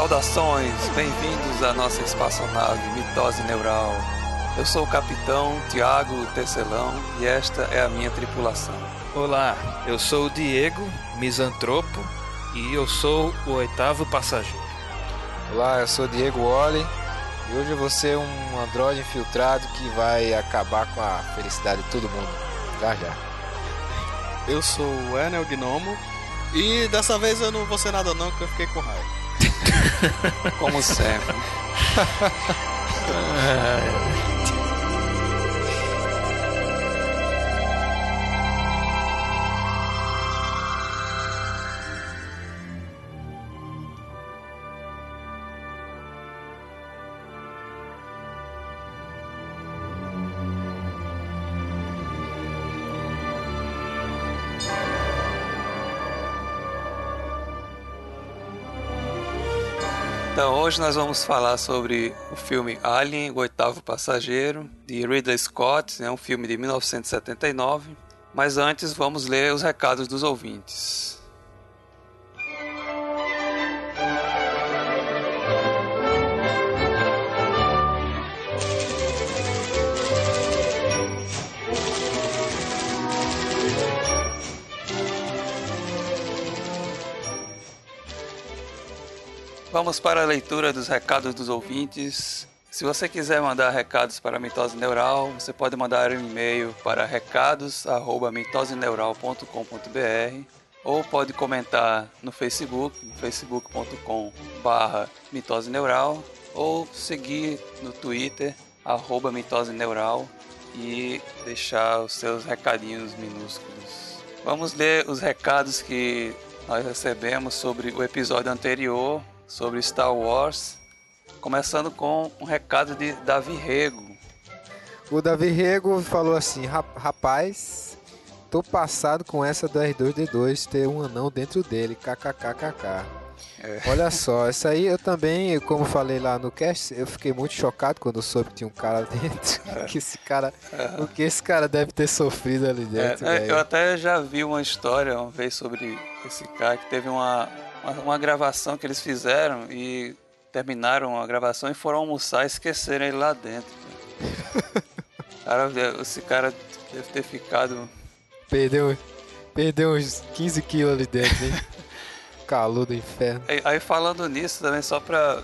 Saudações, bem-vindos à nossa espaçonave Mitose Neural. Eu sou o capitão Tiago Tecelão e esta é a minha tripulação. Olá, eu sou o Diego, misantropo, e eu sou o oitavo passageiro. Olá, eu sou o Diego Wally e hoje eu vou ser um androide infiltrado que vai acabar com a felicidade de todo mundo. Já já. Eu sou o Enel Gnomo e dessa vez eu não vou ser nada não, porque eu fiquei com raiva. Como sempre. hoje nós vamos falar sobre o filme Alien, o Oitavo Passageiro, de Ridley Scott, é um filme de 1979. Mas antes, vamos ler os recados dos ouvintes. Vamos para a leitura dos recados dos ouvintes. Se você quiser mandar recados para a mitose neural, você pode mandar um e-mail para recados@mitoseneural.com.br ou pode comentar no Facebook, facebook.com barra mitose neural ou seguir no Twitter arroba e deixar os seus recadinhos minúsculos. Vamos ler os recados que nós recebemos sobre o episódio anterior sobre Star Wars, começando com um recado de Davi Rego. O Davi Rego falou assim: rapaz, tô passado com essa do R2D2 ter um anão dentro dele, kkkk. É. Olha só, essa aí eu também, como falei lá no cast, eu fiquei muito chocado quando soube que tinha um cara dentro. É. que esse cara, é. o que esse cara deve ter sofrido ali dentro. É, eu até já vi uma história uma vez sobre esse cara que teve uma, uma, uma, gravação que eles fizeram e terminaram a gravação e foram almoçar e esqueceram ele lá dentro. cara, esse cara deve ter ficado. Perdeu, perdeu uns 15 quilos ali dentro, hein? Calor do inferno. Aí, aí, falando nisso também, só pra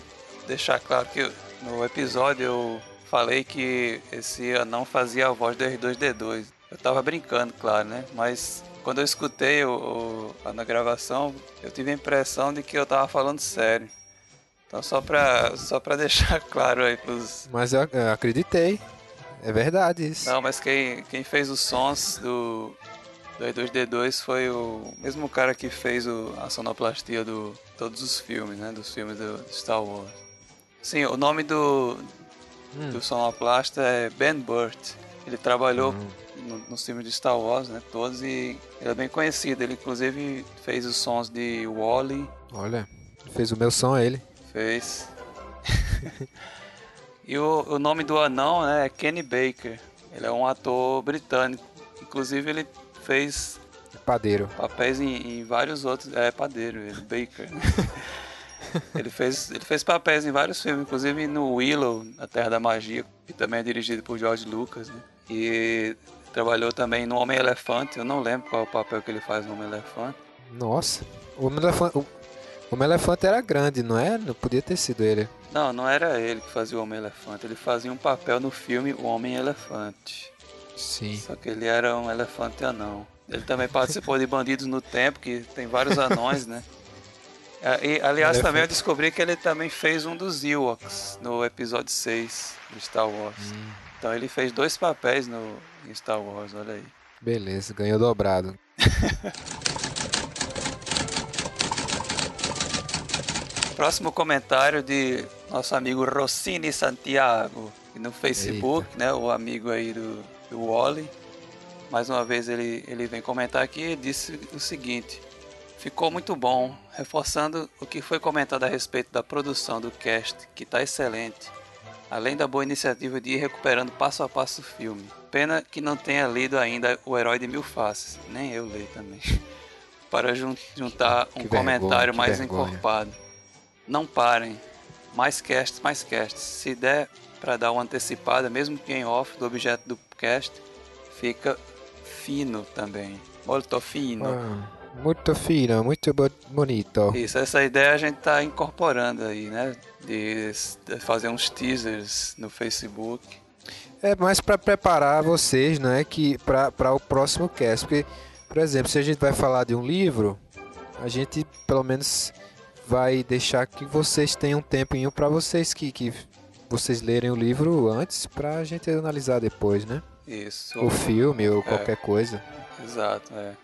deixar claro que no episódio eu falei que esse anão fazia a voz do R2D2. Eu tava brincando, claro, né? Mas quando eu escutei o, o, na gravação, eu tive a impressão de que eu tava falando sério. Então só pra, só pra deixar claro aí pros... Mas eu, eu acreditei. É verdade isso. Não, mas quem, quem fez os sons do, do E2D2 foi o mesmo cara que fez o, a sonoplastia do todos os filmes, né? Dos filmes do, Star Wars. Sim, o nome do, hum. do sonoplasta é Ben Burt. Ele trabalhou hum no, nos filmes de Star Wars, né? Todos e ele é bem conhecido. Ele inclusive fez os sons de Wally. Olha, fez o meu som ele. Fez. e o, o nome do anão né, é Kenny Baker. Ele é um ator britânico. Inclusive ele fez padeiro. Papéis em, em vários outros. É padeiro, ele Baker. ele fez ele fez papéis em vários filmes, inclusive no Willow, A Terra da Magia, que também é dirigido por George Lucas. Né? E Trabalhou também no Homem-Elefante, eu não lembro qual é o papel que ele faz no Homem-Elefante. Nossa, o Homem-Elefante. O Homem-Elefante era grande, não é? Não podia ter sido ele. Não, não era ele que fazia o Homem-Elefante. Ele fazia um papel no filme O Homem-Elefante. Sim. Só que ele era um elefante anão. Ele também participou de Bandidos no Tempo, que tem vários anões, né? E, aliás, também eu descobri que ele também fez um dos Ewoks no episódio 6 do Star Wars. Hum. Então ele fez dois papéis no Star Wars, olha aí. Beleza, ganhou dobrado. Próximo comentário de nosso amigo Rossini Santiago, no Facebook, Eita. né? O amigo aí do, do Wally. Mais uma vez ele, ele vem comentar aqui e disse o seguinte: Ficou muito bom, reforçando o que foi comentado a respeito da produção do cast, que está excelente além da boa iniciativa de ir recuperando passo a passo o filme. Pena que não tenha lido ainda O Herói de Mil Faces, nem eu leio também, para juntar um que comentário vergonha, mais encorpado. não parem. Mais casts, mais casts. Se der para dar uma antecipada, mesmo que em off do objeto do cast, fica fino também. Molto fino. Ah, muito fino, muito bonito. Isso, essa ideia a gente tá incorporando aí, né? De, de fazer uns teasers no Facebook. É mais para preparar vocês, né, que para o próximo cast, porque por exemplo, se a gente vai falar de um livro, a gente pelo menos vai deixar que vocês tenham um tempinho para vocês que, que vocês lerem o livro antes para a gente analisar depois, né? Isso. O filme ou é. qualquer coisa. Exato, é.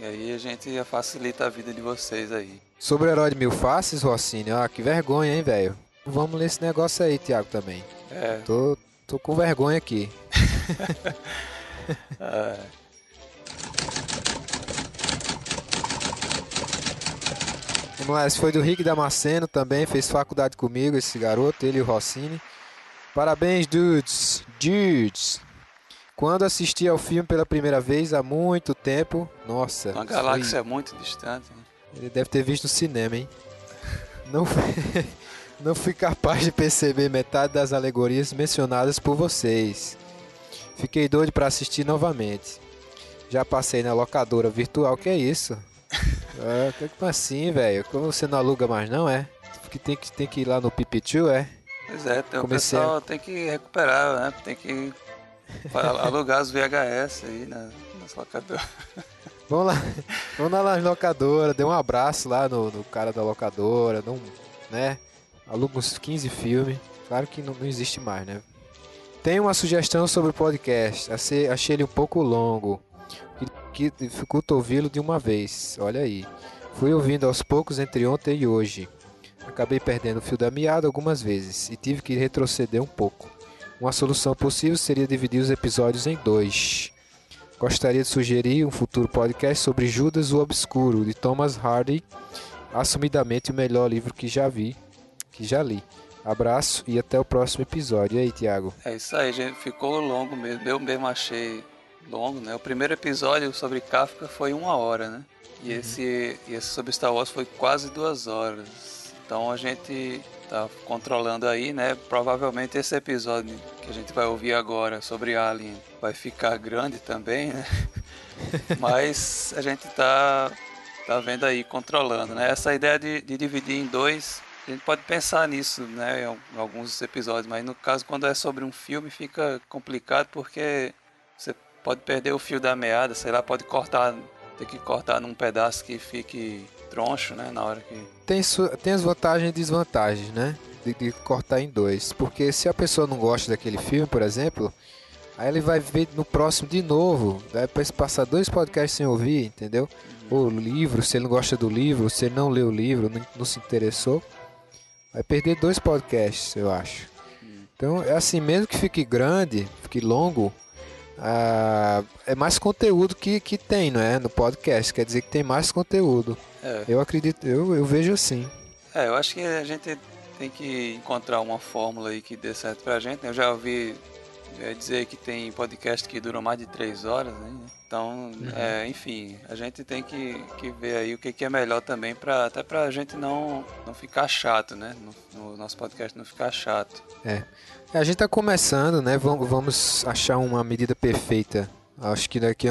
E aí a gente facilita a vida de vocês aí. Sobre o Herói de Mil Faces, Rossini, ah, que vergonha, hein, velho? Vamos ler esse negócio aí, Thiago, também. É. Tô, tô com vergonha aqui. é. Vamos lá, esse foi do Rick Damasceno também, fez faculdade comigo, esse garoto, ele e o Rossini. Parabéns, dudes! Dudes! Quando assisti ao filme pela primeira vez, há muito tempo, nossa. Uma galáxia foi... muito distante. Né? Ele deve ter visto no cinema, hein? Não fui, não fui capaz de perceber metade das alegorias mencionadas por vocês. Fiquei doido para assistir novamente. Já passei na locadora virtual, que é isso? É, como assim, velho? Como você não aluga mais, não é? Que tem que, tem que ir lá no Pipichu, é? Pois é, tem, o pessoal tem que recuperar, né? Tem que alugar os VHS aí na, nas locadoras. Vamos lá, vamos lá nas locadoras, dê um abraço lá no, no cara da locadora, não, né? Aluga uns 15 filmes. Claro que não, não existe mais, né? Tem uma sugestão sobre o podcast. Achei, achei ele um pouco longo que dificulta ouvi-lo de uma vez. Olha aí. Fui ouvindo aos poucos entre ontem e hoje. Acabei perdendo o fio da meada algumas vezes e tive que retroceder um pouco. Uma solução possível seria dividir os episódios em dois. Gostaria de sugerir um futuro podcast sobre Judas o Obscuro, de Thomas Hardy, assumidamente o melhor livro que já vi, que já li. Abraço e até o próximo episódio. E aí, Tiago? É isso aí, gente. Ficou longo mesmo. Eu mesmo achei longo, né? O primeiro episódio sobre Kafka foi uma hora, né? E, uhum. esse, esse sobre Star Wars foi quase duas horas. Então a gente tá controlando aí, né? Provavelmente esse episódio que a gente vai ouvir agora sobre Alien vai ficar grande também, né? Mas a gente tá, tá vendo aí, controlando, né? Essa ideia de, de dividir em dois a gente pode pensar nisso, né, em alguns episódios, mas no caso quando é sobre um filme fica complicado porque pode perder o fio da meada, sei lá, pode cortar, ter que cortar num pedaço que fique troncho, né, na hora que... Tem, tem as vantagens e desvantagens, né, de, de cortar em dois, porque se a pessoa não gosta daquele filme, por exemplo, aí ele vai ver no próximo de novo, vai passar dois podcasts sem ouvir, entendeu? Uhum. O livro, se ele não gosta do livro, se ele não leu o livro, não, não se interessou, vai perder dois podcasts, eu acho. Uhum. Então, é assim, mesmo que fique grande, fique longo, ah, é mais conteúdo que, que tem, não é? No podcast, quer dizer que tem mais conteúdo. É. Eu acredito, eu, eu vejo assim. É, eu acho que a gente tem que encontrar uma fórmula aí que dê certo pra gente. Né? Eu já ouvi é, dizer que tem podcast que duram mais de três horas, né? Então, uhum. é, enfim, a gente tem que, que ver aí o que, que é melhor também, pra, até pra gente não, não ficar chato, né? No, no nosso podcast não ficar chato. É. É, a gente está começando, né? Vamos, vamos achar uma medida perfeita. Acho que daqui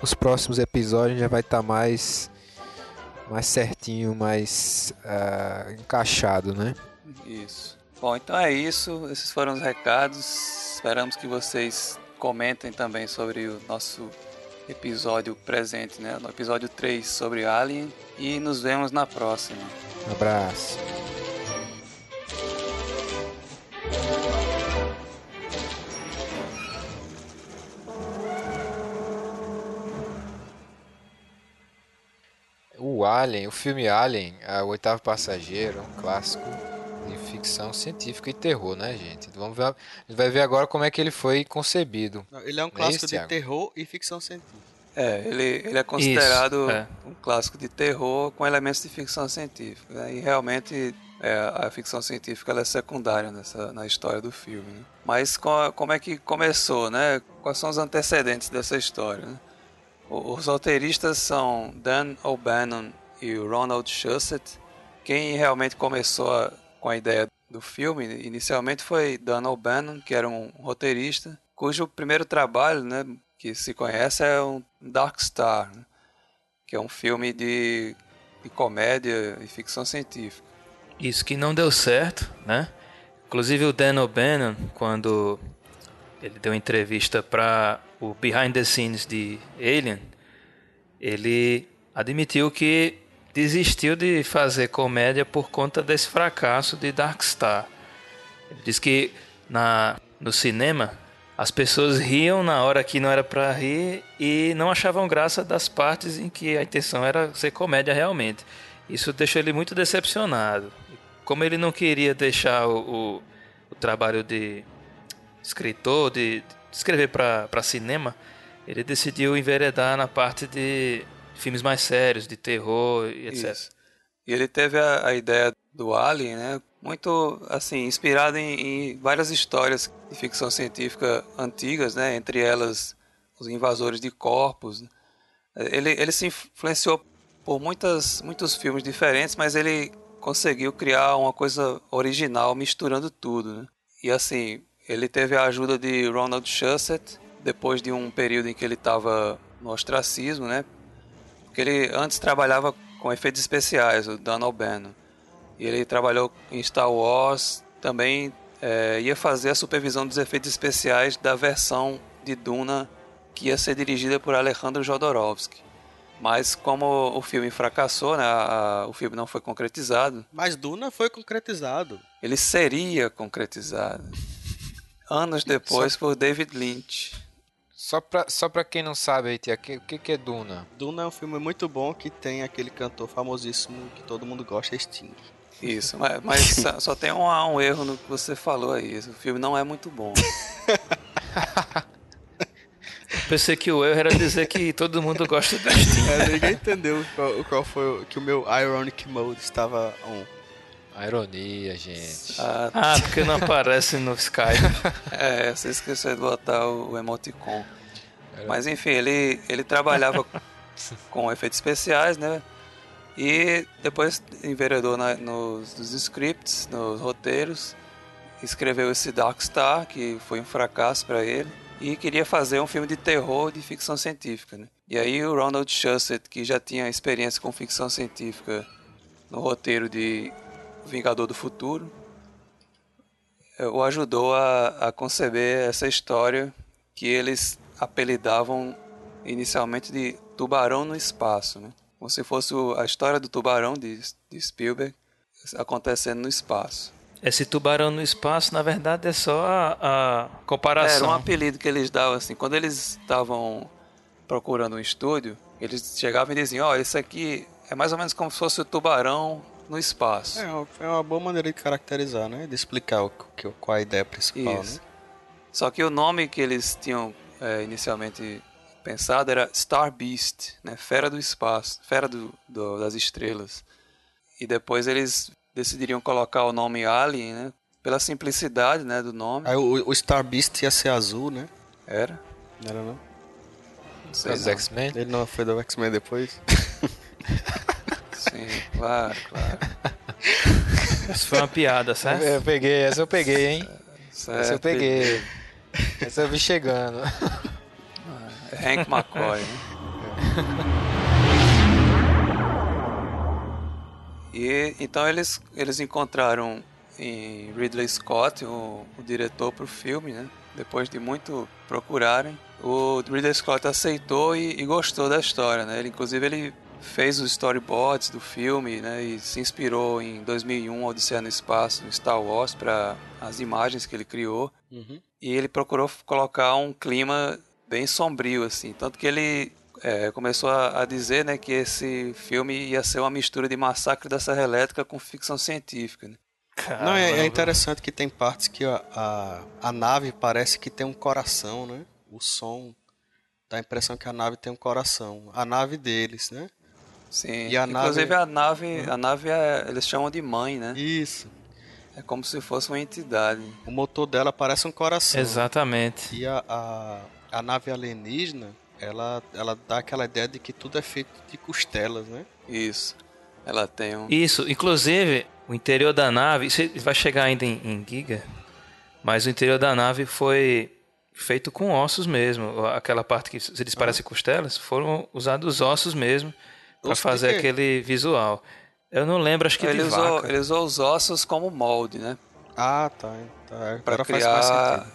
nos próximos episódios já vai estar tá mais, mais certinho, mais uh, encaixado, né? Isso. Bom, então é isso. Esses foram os recados. Esperamos que vocês comentem também sobre o nosso episódio presente, né? No episódio 3 sobre Alien. E nos vemos na próxima. Um abraço. O Alien, o filme Alien, O Oitavo Passageiro, um clássico ficção científica e terror, né, gente? Vamos ver, a gente vai ver agora como é que ele foi concebido. Ele é um clássico é isso, de terror e ficção científica. É, ele, ele é considerado isso, é. um clássico de terror com elementos de ficção científica. Né? E realmente é, a ficção científica é secundária nessa, na história do filme. Né? Mas com, como é que começou, né? Quais são os antecedentes dessa história? Né? Os roteiristas são Dan O'Bannon e Ronald Shusett, quem realmente começou a, com a ideia do filme inicialmente foi Dan O'Bannon, que era um roteirista, cujo primeiro trabalho, né, que se conhece é um Dark Star, né, que é um filme de, de comédia e ficção científica. Isso que não deu certo, né? Inclusive o Dan O'Bannon, quando ele deu entrevista para o Behind the Scenes de Alien, ele admitiu que desistiu de fazer comédia por conta desse fracasso de Dark Star. Ele diz que na, no cinema as pessoas riam na hora que não era para rir e não achavam graça das partes em que a intenção era ser comédia realmente. Isso deixou ele muito decepcionado. Como ele não queria deixar o, o, o trabalho de escritor, de, de escrever para cinema, ele decidiu enveredar na parte de filmes mais sérios, de terror e etc. E ele teve a, a, ideia do Alien, né? Muito assim, inspirado em, em, várias histórias de ficção científica antigas, né? Entre elas os invasores de corpos. Ele, ele se influenciou por muitas, muitos filmes diferentes, mas ele conseguiu criar uma coisa original misturando tudo, né? E assim, ele teve a ajuda de Ronald Shusett, depois de um período em que ele estava no ostracismo, né? Porque ele antes trabalhava com efeitos especiais, o Dan O'Bannon. E ele trabalhou em Star Wars, também é, ia fazer a supervisão dos efeitos especiais da versão de Duna que ia ser dirigida por Alejandro Jodorowsky. Mas como o filme fracassou, né, a, a, o filme não foi concretizado. Mas Duna foi concretizado. Ele seria concretizado. Anos depois por David Lynch. Só pra, só pra quem não sabe aí, o que, que é Duna? Duna é um filme muito bom que tem aquele cantor famosíssimo que todo mundo gosta, é Sting. Isso, mas, mas só, tem um, um, erro no que você falou aí. O filme não é muito bom. Pensei que o erro era dizer que todo mundo gosta do Sting. É, ninguém entendeu qual, qual, foi que o meu Ironic Mode estava on. A ironia, gente. Ah, ah, porque não aparece no Skype. é, você esqueceu de botar o emoticon. Mas enfim, ele, ele trabalhava com efeitos especiais, né? E depois enveredou na, nos, nos scripts, nos roteiros, escreveu esse Dark Star, que foi um fracasso para ele, e queria fazer um filme de terror de ficção científica. Né? E aí o Ronald Shusett, que já tinha experiência com ficção científica no roteiro de Vingador do Futuro, o ajudou a, a conceber essa história que eles apelidavam inicialmente de Tubarão no Espaço, né? como se fosse a história do tubarão de, de Spielberg acontecendo no espaço. Esse tubarão no espaço, na verdade, é só a, a comparação. Era um apelido que eles davam assim. Quando eles estavam procurando um estúdio, eles chegavam e diziam: Ó, oh, isso aqui é mais ou menos como se fosse o tubarão no espaço. É, é uma boa maneira de caracterizar, né? De explicar o, que, qual a ideia principal, Isso. né? Só que o nome que eles tinham é, inicialmente pensado era Star Beast, né? Fera do espaço, fera do, do, das estrelas. E depois eles decidiriam colocar o nome Alien, né? Pela simplicidade, né, do nome. Aí o, o Star Beast ia ser azul, né? Era? Não era não? não sei Os X-Men? Ele não foi do X-Men depois? Sim, claro, claro. Isso foi uma piada, certo? Eu peguei, essa eu peguei, hein? Certo. Essa eu peguei. Essa eu vi chegando. Hank McCoy, né? E então eles, eles encontraram em Ridley Scott, o, o diretor para o filme, né? Depois de muito procurarem, o Ridley Scott aceitou e, e, gostou da história, né? Ele, inclusive ele fez os storyboards do filme, né? E se inspirou em 2001 Odisseia no Espaço, no Star Wars, para as imagens que ele criou. Uhum. E ele procurou colocar um clima bem sombrio, assim. Tanto que ele é, começou a, a, dizer né, que esse filme ia ser uma mistura de Massacre da Serra Elétrica com ficção científica. Né? Não, é, é, interessante que tem partes que a, a, a, nave parece que tem um coração, né? O som dá a impressão que a nave tem um coração. A nave deles, né? Sim. E a Inclusive nave... a nave, a nave é, eles chamam de mãe, né? Isso. É como se fosse uma entidade. O motor dela parece um coração. Exatamente. E a, a, a nave alienígena, ela, ela dá aquela ideia de que tudo é feito de costelas, né? Isso. Ela tem um. Isso, inclusive, o interior da nave. Isso vai chegar ainda em, em Giga. Mas o interior da nave foi feito com ossos mesmo. Aquela parte que eles parecem costelas, foram usados ossos mesmo para fazer aquele visual. Eu não lembro, acho que ele de usou, vaca. Ele usou os ossos como molde, né? Ah, tá. tá. Para criar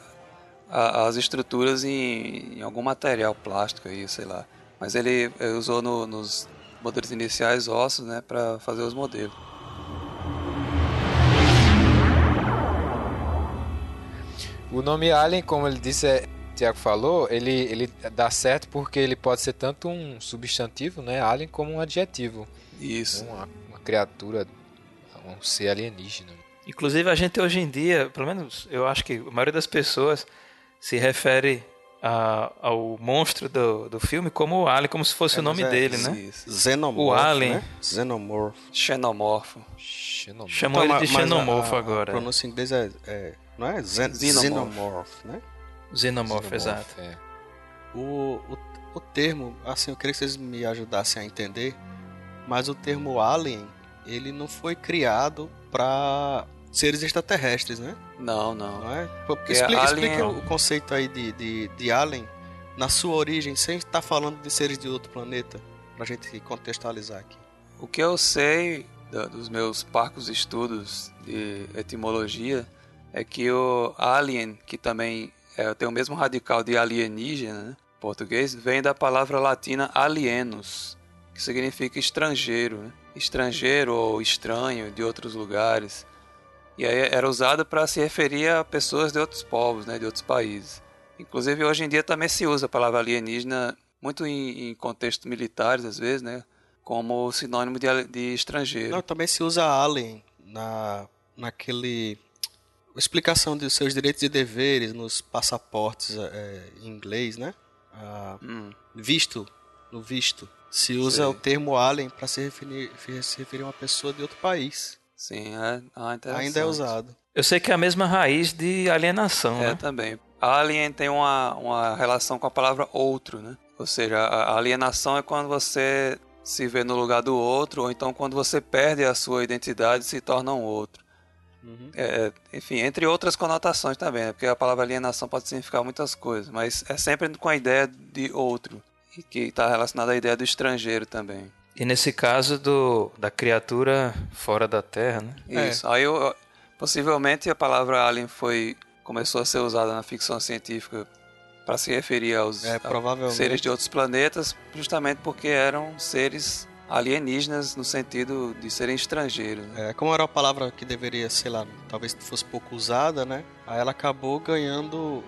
a, as estruturas em, em, algum material plástico aí, sei lá. Mas ele, ele usou no, nos modelos iniciais ossos, né, para fazer os modelos. O nome Alien, como ele disse, é, Tiago falou, ele, ele dá certo porque ele pode ser tanto um substantivo, né, Alien, como um adjetivo. Isso. Uma, uma criatura, um ser alienígena. Inclusive a gente hoje em dia, pelo menos eu acho que a maioria das pessoas se refere a, ao monstro do, do filme como o Alien, como se fosse é, o nome é, dele, né? Isso. Xenomorfo, o Alien. Né? Xenomorfo. Xenomorfo. Xenomorfo. Chamou então, ele de xenomorfo a, agora. A pronúncia em inglês é, é não é? Zen, xenomorph, né? Xenomorph, exato. É. O, o, o termo, assim, eu queria que vocês me ajudassem a entender, mas o termo alien, ele não foi criado para seres extraterrestres, né? Não, não. não é? Explica, explica é o conceito aí de, de, de alien na sua origem, sem estar falando de seres de outro planeta, pra gente contextualizar aqui. O que eu sei dos meus parcos estudos de etimologia é que o alien, que também é, tem o mesmo radical de alienígena, né, português, vem da palavra latina alienus, que significa estrangeiro, né? estrangeiro ou estranho de outros lugares. E aí era usado para se referir a pessoas de outros povos, né, de outros países. Inclusive hoje em dia também se usa a palavra alienígena muito em, em contextos militares às vezes, né, como sinônimo de, de estrangeiro. Não, também se usa alien na naquele explicação dos seus direitos e deveres nos passaportes é, em inglês, né? Ah, hum. Visto, no visto, se usa Sei. o termo alien para se referir, se referir a uma pessoa de outro país. Sim, é ah, ainda é usado. Eu sei que é a mesma raiz de alienação, é, né? também. Alien tem uma, uma relação com a palavra outro, né? Ou seja, a alienação é quando você se vê no lugar do outro, ou então quando você perde a sua identidade e se torna um outro. Uhum. É, enfim, entre outras conotações também, né? porque a palavra alienação pode significar muitas coisas, mas é sempre com a ideia de outro, e que está relacionada à ideia do estrangeiro também. E nesse caso do, da criatura fora da Terra, né? Isso. É. Aí eu, possivelmente a palavra alien foi começou a ser usada na ficção científica para se referir aos, é, aos seres de outros planetas, justamente porque eram seres alienígenas no sentido de serem estrangeiros. Né? É, como era uma palavra que deveria, sei lá, talvez fosse pouco usada, né? Aí ela acabou ganhando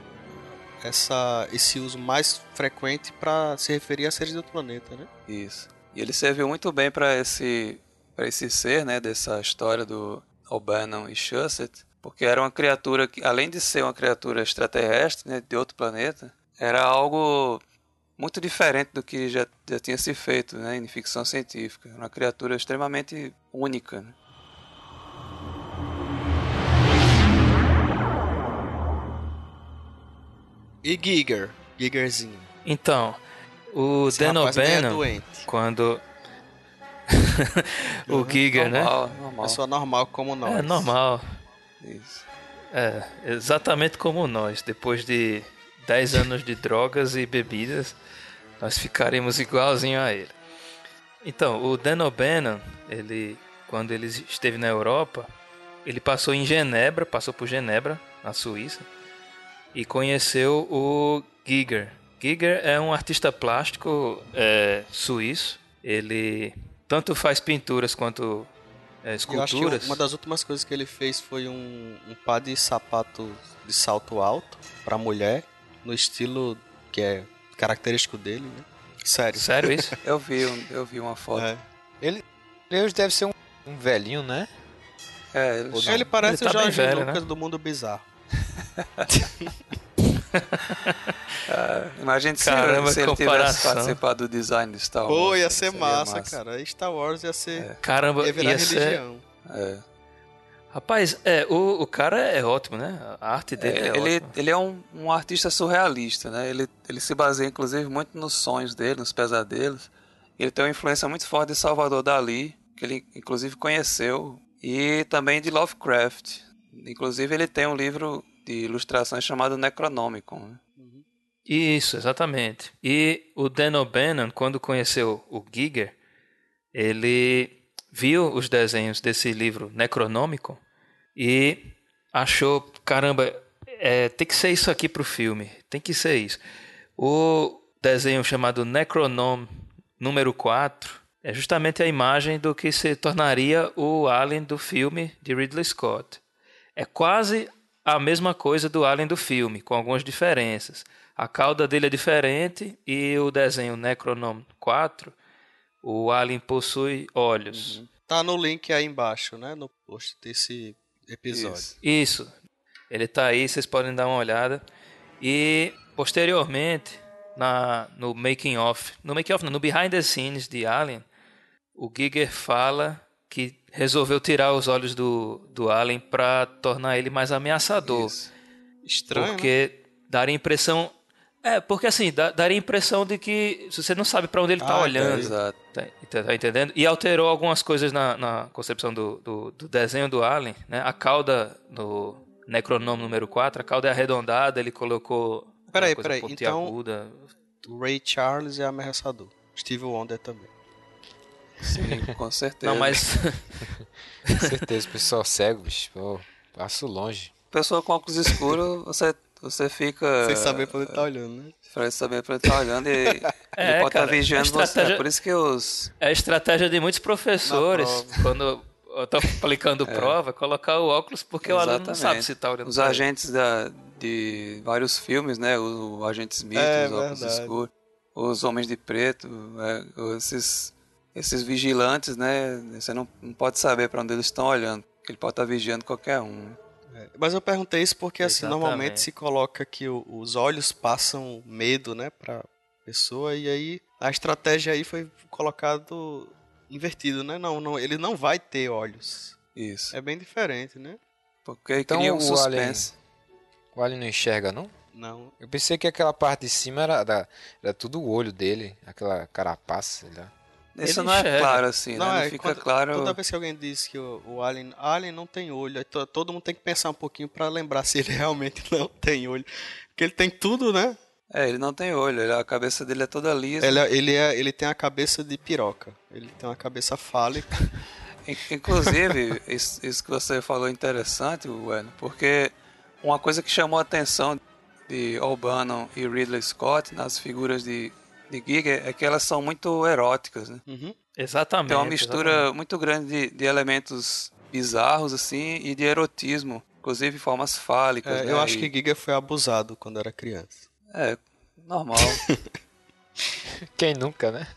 essa, esse uso mais frequente para se referir a seres do planeta, né? Isso. E ele serviu muito bem para esse para esse ser, né, dessa história do O'Bannon e Shusett, porque era uma criatura que, além de ser uma criatura extraterrestre, né, de outro planeta, era algo muito diferente do que já, já tinha se feito né, em ficção científica. Uma criatura extremamente única. Né? E Giger? Gigerzinho. Então, o O'Bannon, é quando... o uhum. Giger, né? normal, né? Normal. Pessoa normal como nós. É normal. Isso. É, exatamente como nós. Depois de 10 anos de drogas e bebidas, nós ficaremos igualzinho a ele. Então, o Dan O'Bannon, ele, quando ele esteve na Europa, ele passou em Genebra, passou por Genebra, na Suíça, e conheceu o Giger. Giger é um artista plástico é, suíço. Ele tanto faz pinturas quanto é, esculturas. Uma das últimas coisas que ele fez foi um, um par de sapato de salto alto para mulher, no estilo que é característico dele, né? Sério. Sério isso? eu vi, eu vi uma foto. É. Ele, ele deve ser um, um velhinho, né? É, ele, ele parece ele tá o Jorge velho, Lucas né? do Mundo Bizarro. ah, imagina se, Caramba, se ele tivesse participado do design de Star Wars. Pô, ia ser massa, massa, cara. Star Wars ia ser. É. Caramba, ia virar ia religião. Ser... É. Rapaz, é, o, o cara é ótimo, né? A arte dele é, é ele, ótima. ele é um, um artista surrealista, né? Ele, ele se baseia, inclusive, muito nos sonhos dele, nos pesadelos. Ele tem uma influência muito forte de Salvador Dali, que ele inclusive conheceu, e também de Lovecraft. Inclusive ele tem um livro de ilustrações chamado Necronomicon. Né? Isso, exatamente. E o Dan O'Bannon, quando conheceu o Giger, ele viu os desenhos desse livro Necronomicon e achou, caramba, é, tem que ser isso aqui para o filme, tem que ser isso. O desenho chamado Necronom número 4 é justamente a imagem do que se tornaria o Alien do filme de Ridley Scott. É quase a mesma coisa do Alien do filme, com algumas diferenças. A cauda dele é diferente e o desenho Necronom 4, o Alien possui olhos. Uhum. Tá no link aí embaixo, né? No post desse episódio. Isso. Isso. Ele tá aí, vocês podem dar uma olhada. E posteriormente, na, no making off, no making off, no behind the scenes de Alien, o Giger fala que resolveu tirar os olhos do, do Alien para tornar ele mais ameaçador. Isso. Estranho. Porque né? daria a impressão é, porque assim, dá, daria a impressão de que você não sabe para onde ele está ah, olhando. exato. Tá, tá, entendendo? E alterou algumas coisas na, na concepção do, do, do, desenho do Alien. Né? A cauda no Necronome número 4, a cauda é arredondada, ele colocou. Peraí, peraí. Então, o Ray Charles é ameaçador. Steve Wonder também. Sim, com certeza. Não, mas. com certeza, pessoal cego, bicho. passo longe. Pessoa com óculos escuros, você você fica. Sem saber pra onde tá olhando, né? Sem saber pra onde tá olhando e é, ele pode estar tá vigiando estratégia... você. É por isso que os. É a estratégia de muitos professores, quando estão aplicando é. prova, colocar o óculos porque Exatamente. o aluno não sabe se tá olhando. Os agentes da, de vários filmes, né? O, o Agente Smith, é, os óculos verdade. escuros, os Homens de Preto, é, esses, esses vigilantes, né? Você não, não pode saber para onde eles estão olhando. Ele pode estar tá vigiando qualquer um. É, mas eu perguntei isso porque assim, normalmente se coloca que o, os olhos passam medo, né, pra pessoa e aí a estratégia aí foi colocado invertido, né? Não, não, ele não vai ter olhos. Isso. É bem diferente, né? Porque então, cria um suspense. O alien, o alien não enxerga, não? Não. Eu pensei que aquela parte de cima era, era, era tudo o olho dele, aquela carapaça, sei lá. Isso não é claro assim, não, né? Não é, fica quando, claro. Toda vez que alguém diz que o, o Alien, Alien não tem olho, todo mundo tem que pensar um pouquinho para lembrar se ele realmente não tem olho. Porque ele tem tudo, né? É, ele não tem olho, a cabeça dele é toda lisa. Ele, é, ele, é, ele tem a cabeça de piroca. Ele tem uma cabeça fálica. Inclusive, isso, isso, que você falou é interessante, Bueno, porque uma coisa que chamou a atenção de O'Bannon e Ridley Scott nas figuras de de Giga é que elas são muito eróticas, né? Uhum. Exatamente. Tem uma mistura exatamente. muito grande de, de, elementos bizarros, assim, e de erotismo. Inclusive formas fálicas. É, né? Eu acho e... que Giga foi abusado quando era criança. É, normal. Quem nunca, né?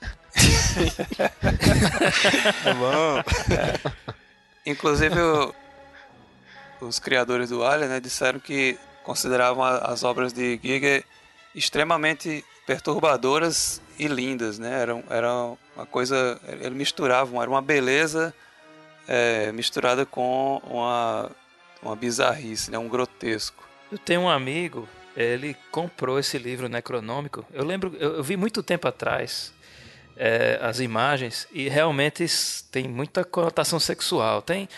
é bom. É. Inclusive, o, os criadores do Alien né, disseram que consideravam as obras de Giga extremamente perturbadoras e lindas, né? Era, era uma coisa, ele misturava, era uma beleza é, misturada com uma, uma bizarrice, né? Um grotesco. Eu tenho um amigo, ele comprou esse livro necronômico. Eu lembro, eu, eu vi muito tempo atrás é, as imagens e realmente tem muita conotação sexual. Tem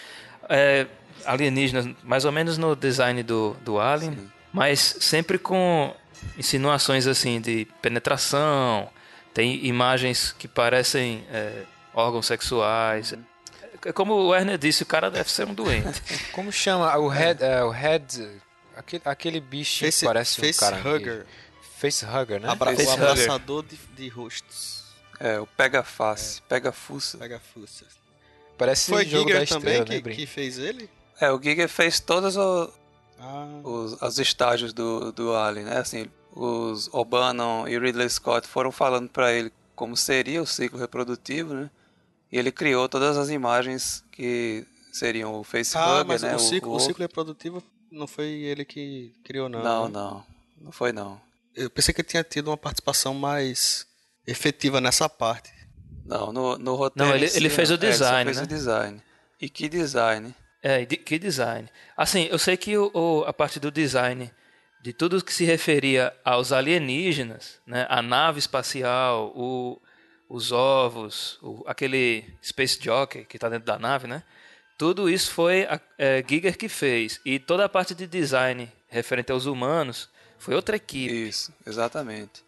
é, alienígenas, mais ou menos no design do, do Alien, Sim. mas sempre com insinuações assim de penetração, tem imagens que parecem é, órgãos sexuais. É como o Werner disse, o cara deve ser um doente. Como chama o head, uh, o head aquele, aquele bicho face, que parece face um cara hugger. Face hugger, né? Abra face o abraçador de, de, rostos. É, o pega face, é. pega fuça. Pega fuça. Parece Foi jogo Giger da também estrela, que, né, que fez ele? É, o Giger fez todas o, ah. os, os estágios do, do Alien, né? Assim, os O'Bannon e Ridley Scott foram falando para ele como seria o ciclo reprodutivo, né? E ele criou todas as imagens que seriam o facehugger, ah, mas né? O ciclo, o, o ciclo reprodutivo não foi ele que criou, não. Não, né? não. Não foi, não. Eu pensei que ele tinha tido uma participação mais efetiva nessa parte. Não, no, no roteiro. Não, ele, ele fez o design. É, ele fez né? o design. E que design? É, que design. Assim, eu sei que o, o, a parte do design de tudo que se referia aos alienígenas, né, a nave espacial, o, os ovos, o, aquele Space Jockey que está dentro da nave, né? Tudo isso foi a é, Giger que fez. E toda a parte de design referente aos humanos foi outra equipe. Isso, exatamente.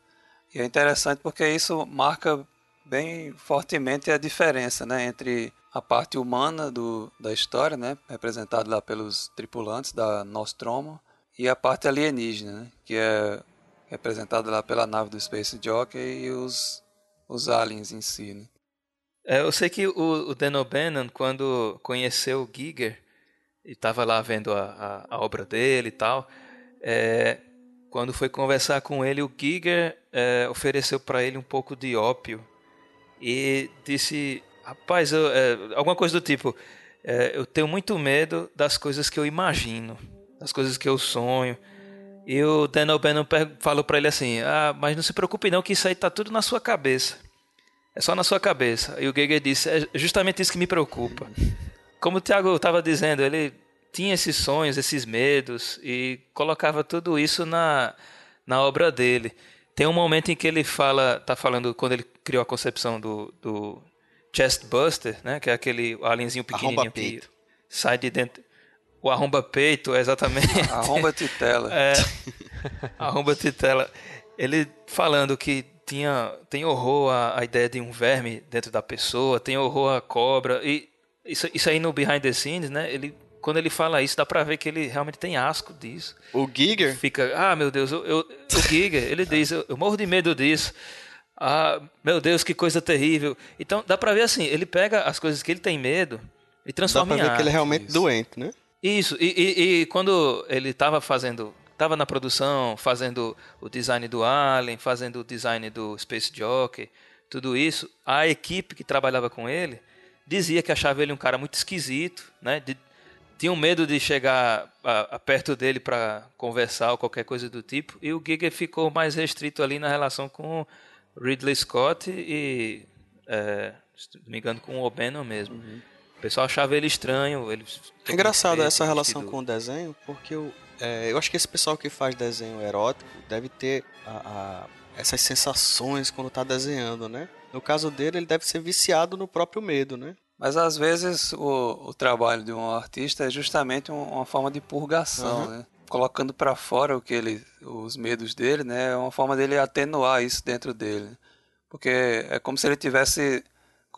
E é interessante porque isso marca bem fortemente a diferença né, entre a parte humana do, da história, né, representada lá pelos tripulantes da Nostromo, e a parte alienígena, né, que é representada lá pela nave do Space Jockey e os, os aliens em si. Né. É, eu sei que o, o Dan O'Bannon, quando conheceu o Giger, e estava lá vendo a, a, a, obra dele e tal, é, quando foi conversar com ele, o Giger é, ofereceu para ele um pouco de ópio e disse: Rapaz, eu, é, alguma coisa do tipo, é, eu tenho muito medo das coisas que eu imagino, das coisas que eu sonho. E o Dan O'Bannon falou para ele assim: Ah, mas não se preocupe não, que isso aí tá tudo na sua cabeça. É só na sua cabeça. E o Giger disse: É justamente isso que me preocupa. Como o Thiago estava dizendo, ele tinha esses sonhos, esses medos e colocava tudo isso na, na obra dele. Tem um momento em que ele fala, tá falando quando ele criou a concepção do, do chest buster, né, que é aquele alienzinho pequenininho que sai de dentro. O arromba peito, exatamente. Arromba titela. é, arromba titela. Ele falando que tinha tem horror à, à, ideia de um verme dentro da pessoa, tem horror à cobra e isso, isso aí no behind the scenes, né? Ele quando ele fala isso, dá pra ver que ele realmente tem asco disso. O Giger? Fica, ah, meu Deus, eu, eu o Giger, ele diz, eu, eu, morro de medo disso. Ah, meu Deus, que coisa terrível. Então, dá pra ver assim, ele pega as coisas que ele tem medo e transforma em Dá pra ver que ele é realmente isso. doente, né? Isso, e, e, e quando ele estava fazendo, estava na produção, fazendo o design do Alien, fazendo o design do Space Jockey, tudo isso, a equipe que trabalhava com ele dizia que achava ele um cara muito esquisito, né? De, tinham medo de chegar a, a perto dele para conversar ou qualquer coisa do tipo, e o Giger ficou mais restrito ali na relação com Ridley Scott e, é, se não me engano, com o O'Bannon mesmo. Uhum. O pessoal achava ele estranho. Ele é engraçado essa relação com o desenho, porque eu, é, eu acho que esse pessoal que faz desenho erótico deve ter a, a, essas sensações quando está desenhando, né? No caso dele, ele deve ser viciado no próprio medo, né? Mas às vezes o, o trabalho de um artista é justamente uma forma de purgação, uhum. né? Colocando para fora o que ele, os medos dele, né? É uma forma dele atenuar isso dentro dele. Porque é como se ele tivesse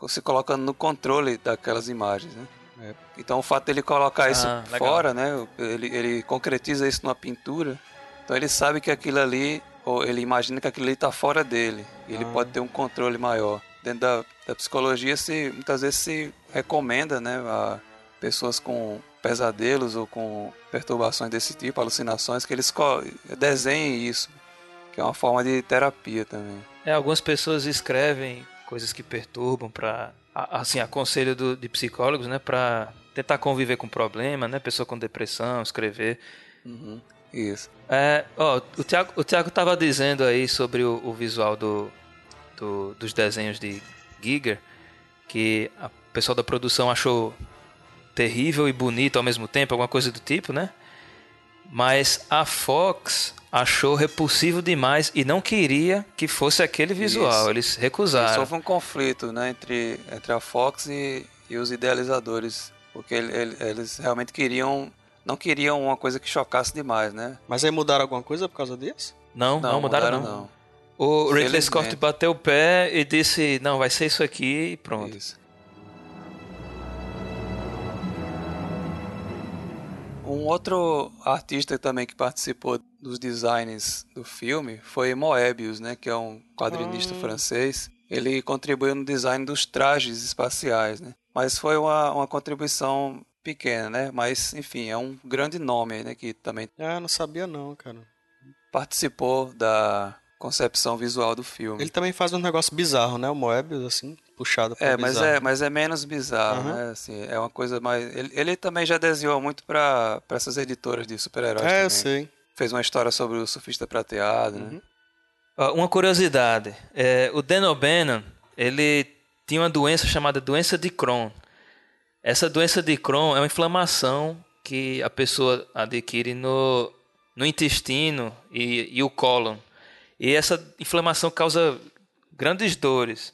se colocando no controle daquelas imagens, né? É. Então o fato dele colocar isso ah, fora, né? Ele, ele concretiza isso numa pintura. Então ele sabe que aquilo ali, ou ele imagina que aquilo ali está fora dele. E ele ah. pode ter um controle maior dentro da, da psicologia se muitas vezes se recomenda, né, a pessoas com pesadelos ou com perturbações desse tipo, alucinações, que eles desenhem isso, que é uma forma de terapia também. É, algumas pessoas escrevem coisas que perturbam para assim, aconselho do, de psicólogos, né, para tentar conviver com problema, né, pessoa com depressão, escrever. Uhum. Isso. É, ó, o Tiago o Thiago tava dizendo aí sobre o, o visual do, do, dos desenhos de Giger, que a pessoal da produção achou terrível e bonito ao mesmo tempo, alguma coisa do tipo, né? Mas a Fox achou repulsivo demais e não queria que fosse aquele visual. Isso. Eles recusaram. Isso houve um conflito né, entre, entre a Fox e, e os idealizadores. Porque ele, eles realmente queriam. Não queriam uma coisa que chocasse demais, né? Mas aí mudaram alguma coisa por causa disso? Não, não, não mudaram, mudaram não. não. O Ridley Scott bateu o pé e disse: Não, vai ser isso aqui e pronto. Isso. Um outro artista também que participou dos designs do filme foi Moebius, né, que é um quadrinista ah. francês. Ele contribuiu no design dos trajes espaciais, né? Mas foi uma, uma contribuição pequena, né? Mas, enfim, é um grande nome, né? Que também... Ah, não sabia não, cara. Participou da concepção visual do filme. Ele também faz um negócio bizarro, né? O Moebius, assim, puxado para É, mas é, mas é menos bizarro, uhum. né? Assim, é uma coisa mais... Ele, ele também já desenhou muito para essas editoras de super-heróis É, também. eu sei. Fez uma história sobre o surfista prateado, né? uhum. né? Uma curiosidade. É, o Dan O'Bannon, ele tinha uma doença chamada doença de Crohn. Essa doença de Crohn é uma inflamação que a pessoa adquire no, no intestino e, e o cólon. E essa inflamação causa grandes dores.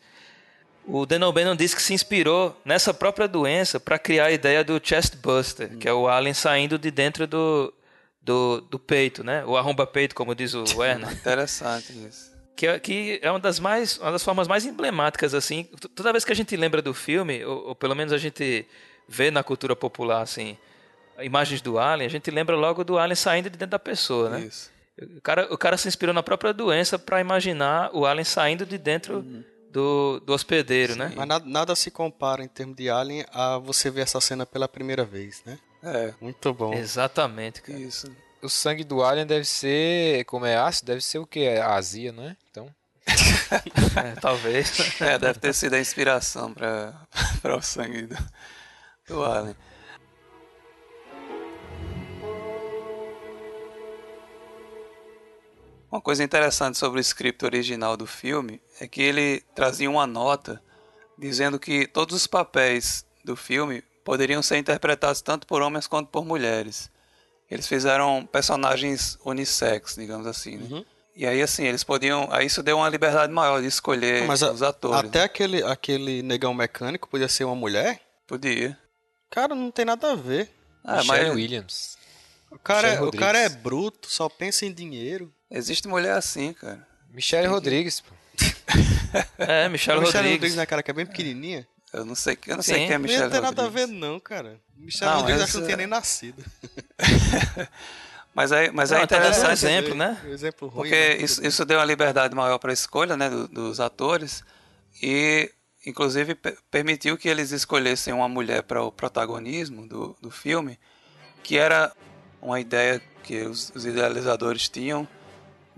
O Dan O'Bannon disse que se inspirou nessa própria doença para criar a ideia do chest buster, hum. que é o alien saindo de dentro do, do, do peito, né? O arromba-peito, como diz o Werner. Interessante isso. Que é, que é uma das mais uma das formas mais emblemáticas assim. Toda vez que a gente lembra do filme, ou, ou pelo menos a gente vê na cultura popular assim, imagens do alien, a gente lembra logo do alien saindo de dentro da pessoa, né? Isso. O cara, o cara se inspirou na própria doença para imaginar o alien saindo de dentro uhum. Do, do hospedeiro, né? Sim. né? Mas nada, nada, se compara em termos de alien a você ver essa cena pela primeira vez, né? É. Muito bom. Exatamente, cara. Isso. O sangue do alien deve ser, como é ácido, deve ser o que? É azia, não é? Então... é, talvez. É, deve ter sido a inspiração para o sangue do, do alien. Uma coisa interessante sobre o script original do filme é que ele trazia uma nota dizendo que todos os papéis do filme poderiam ser interpretados tanto por homens quanto por mulheres. Eles fizeram personagens unissex, digamos assim, né? Uhum. E aí, assim, eles podiam. Aí isso deu uma liberdade maior de escolher Mas os atores. Até né? aquele, aquele negão mecânico podia ser uma mulher? Podia. Cara, não tem nada a ver. Ah, Michelle mas... Williams. O cara, é, o cara é bruto, só pensa em dinheiro. Existe mulher assim, cara. Michelle Rodrigues, pô. é, Michelle Rodrigues. Michelle Rodrigues, né, cara, que é bem pequenininha. Eu não sei, eu não sei quem é Michelle Rodrigues. Não tem nada a ver não, cara. Michelle não, Rodrigues acho que não tinha nem nascido. mas é, mas é não, é interessante. um exemplo, né? Um exemplo ruim, porque né? isso, isso deu uma liberdade maior para a escolha né, do, dos atores e, inclusive, permitiu que eles escolhessem uma mulher para o protagonismo do, do filme, que era uma ideia que os, os idealizadores tinham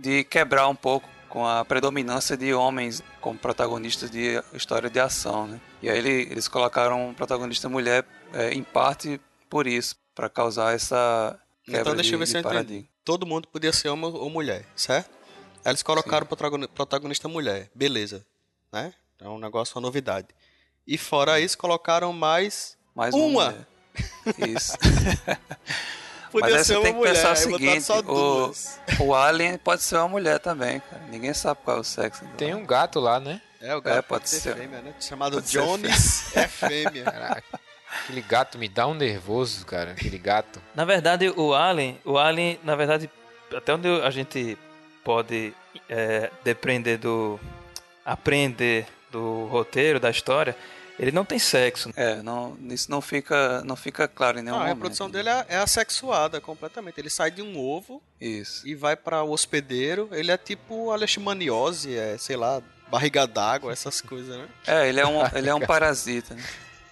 de quebrar um pouco com a predominância de homens como protagonistas de história de ação, né? E aí ele, eles colocaram um protagonista mulher é, em parte por isso, para causar essa quebra então, deixa de, eu ver se eu paradigma. Todo mundo podia ser homem ou mulher, certo? Aí eles colocaram o protagonista mulher, beleza, né? É um negócio, uma novidade. E fora isso, colocaram mais, mais uma. uma isso. Podia Mas ser uma tem que mulher, pensar o seguinte, o, o Alien pode ser uma mulher também, cara. Ninguém sabe qual é o sexo. Tem um gato lá, né? É, o gato é, pode ser. Fêmea, né? Chamado pode Jones é fêmea. Caraca. Aquele gato me dá um nervoso, cara. Aquele gato. Na verdade, o Alien, o Alien, na verdade, até onde a gente pode é, depender do aprender do roteiro, da história, ele não tem sexo. É, não, isso não fica, não fica claro em nenhum não, momento. A produção dele é, é assexuada completamente. Ele sai de um ovo isso. e vai para o hospedeiro. Ele é tipo leishmaniose, é, sei lá, barriga d'água, essas coisas, né? É, ele é um, ele é um parasita. Né?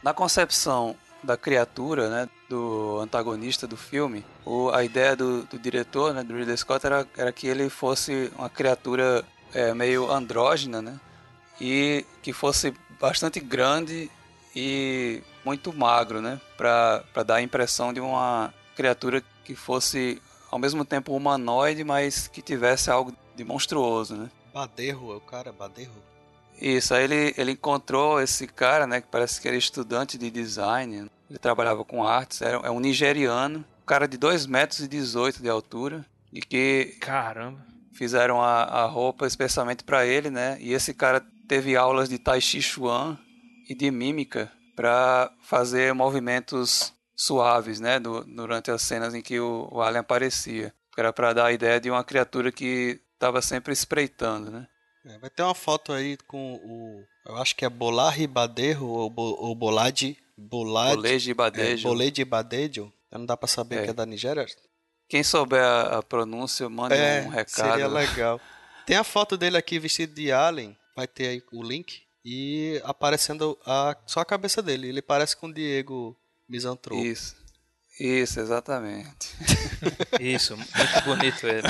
Na concepção da criatura, né, do antagonista do filme, o, a ideia do, do diretor, né, do Ridley Scott, era, era que ele fosse uma criatura é, meio andrógena, né, e que fosse bastante grande e muito magro, né? Para dar a impressão de uma criatura que fosse ao mesmo tempo humanoide, mas que tivesse algo de monstruoso, né? Baderro, é o cara, Baderro. Isso, aí ele, ele encontrou esse cara, né, que parece que era estudante de design, ele trabalhava com artes, era, é um nigeriano, um cara de 2 metros e 18 de altura, e que... Caramba! Fizeram a, a roupa especialmente para ele, né, e esse cara teve aulas de Tai Chi Chuan e de mímica para fazer movimentos suaves, né, do, durante as cenas em que o, o alien aparecia. Era para dar a ideia de uma criatura que estava sempre espreitando, né? É, vai ter uma foto aí com o, eu acho que é Bolarri Baderro ou, Bo, ou Bolade, Bolade, Boleji Badejo. É, Boleji Badejo. Não dá para saber é. que é da Nigéria. Quem souber a, a pronúncia, mande é, um recado. Seria legal. Tem a foto dele aqui vestido de alien vai ter aí o link e aparecendo a, só a cabeça dele. Ele parece com o Diego Misantropo. Isso. Isso, exatamente. Isso, muito bonito ele.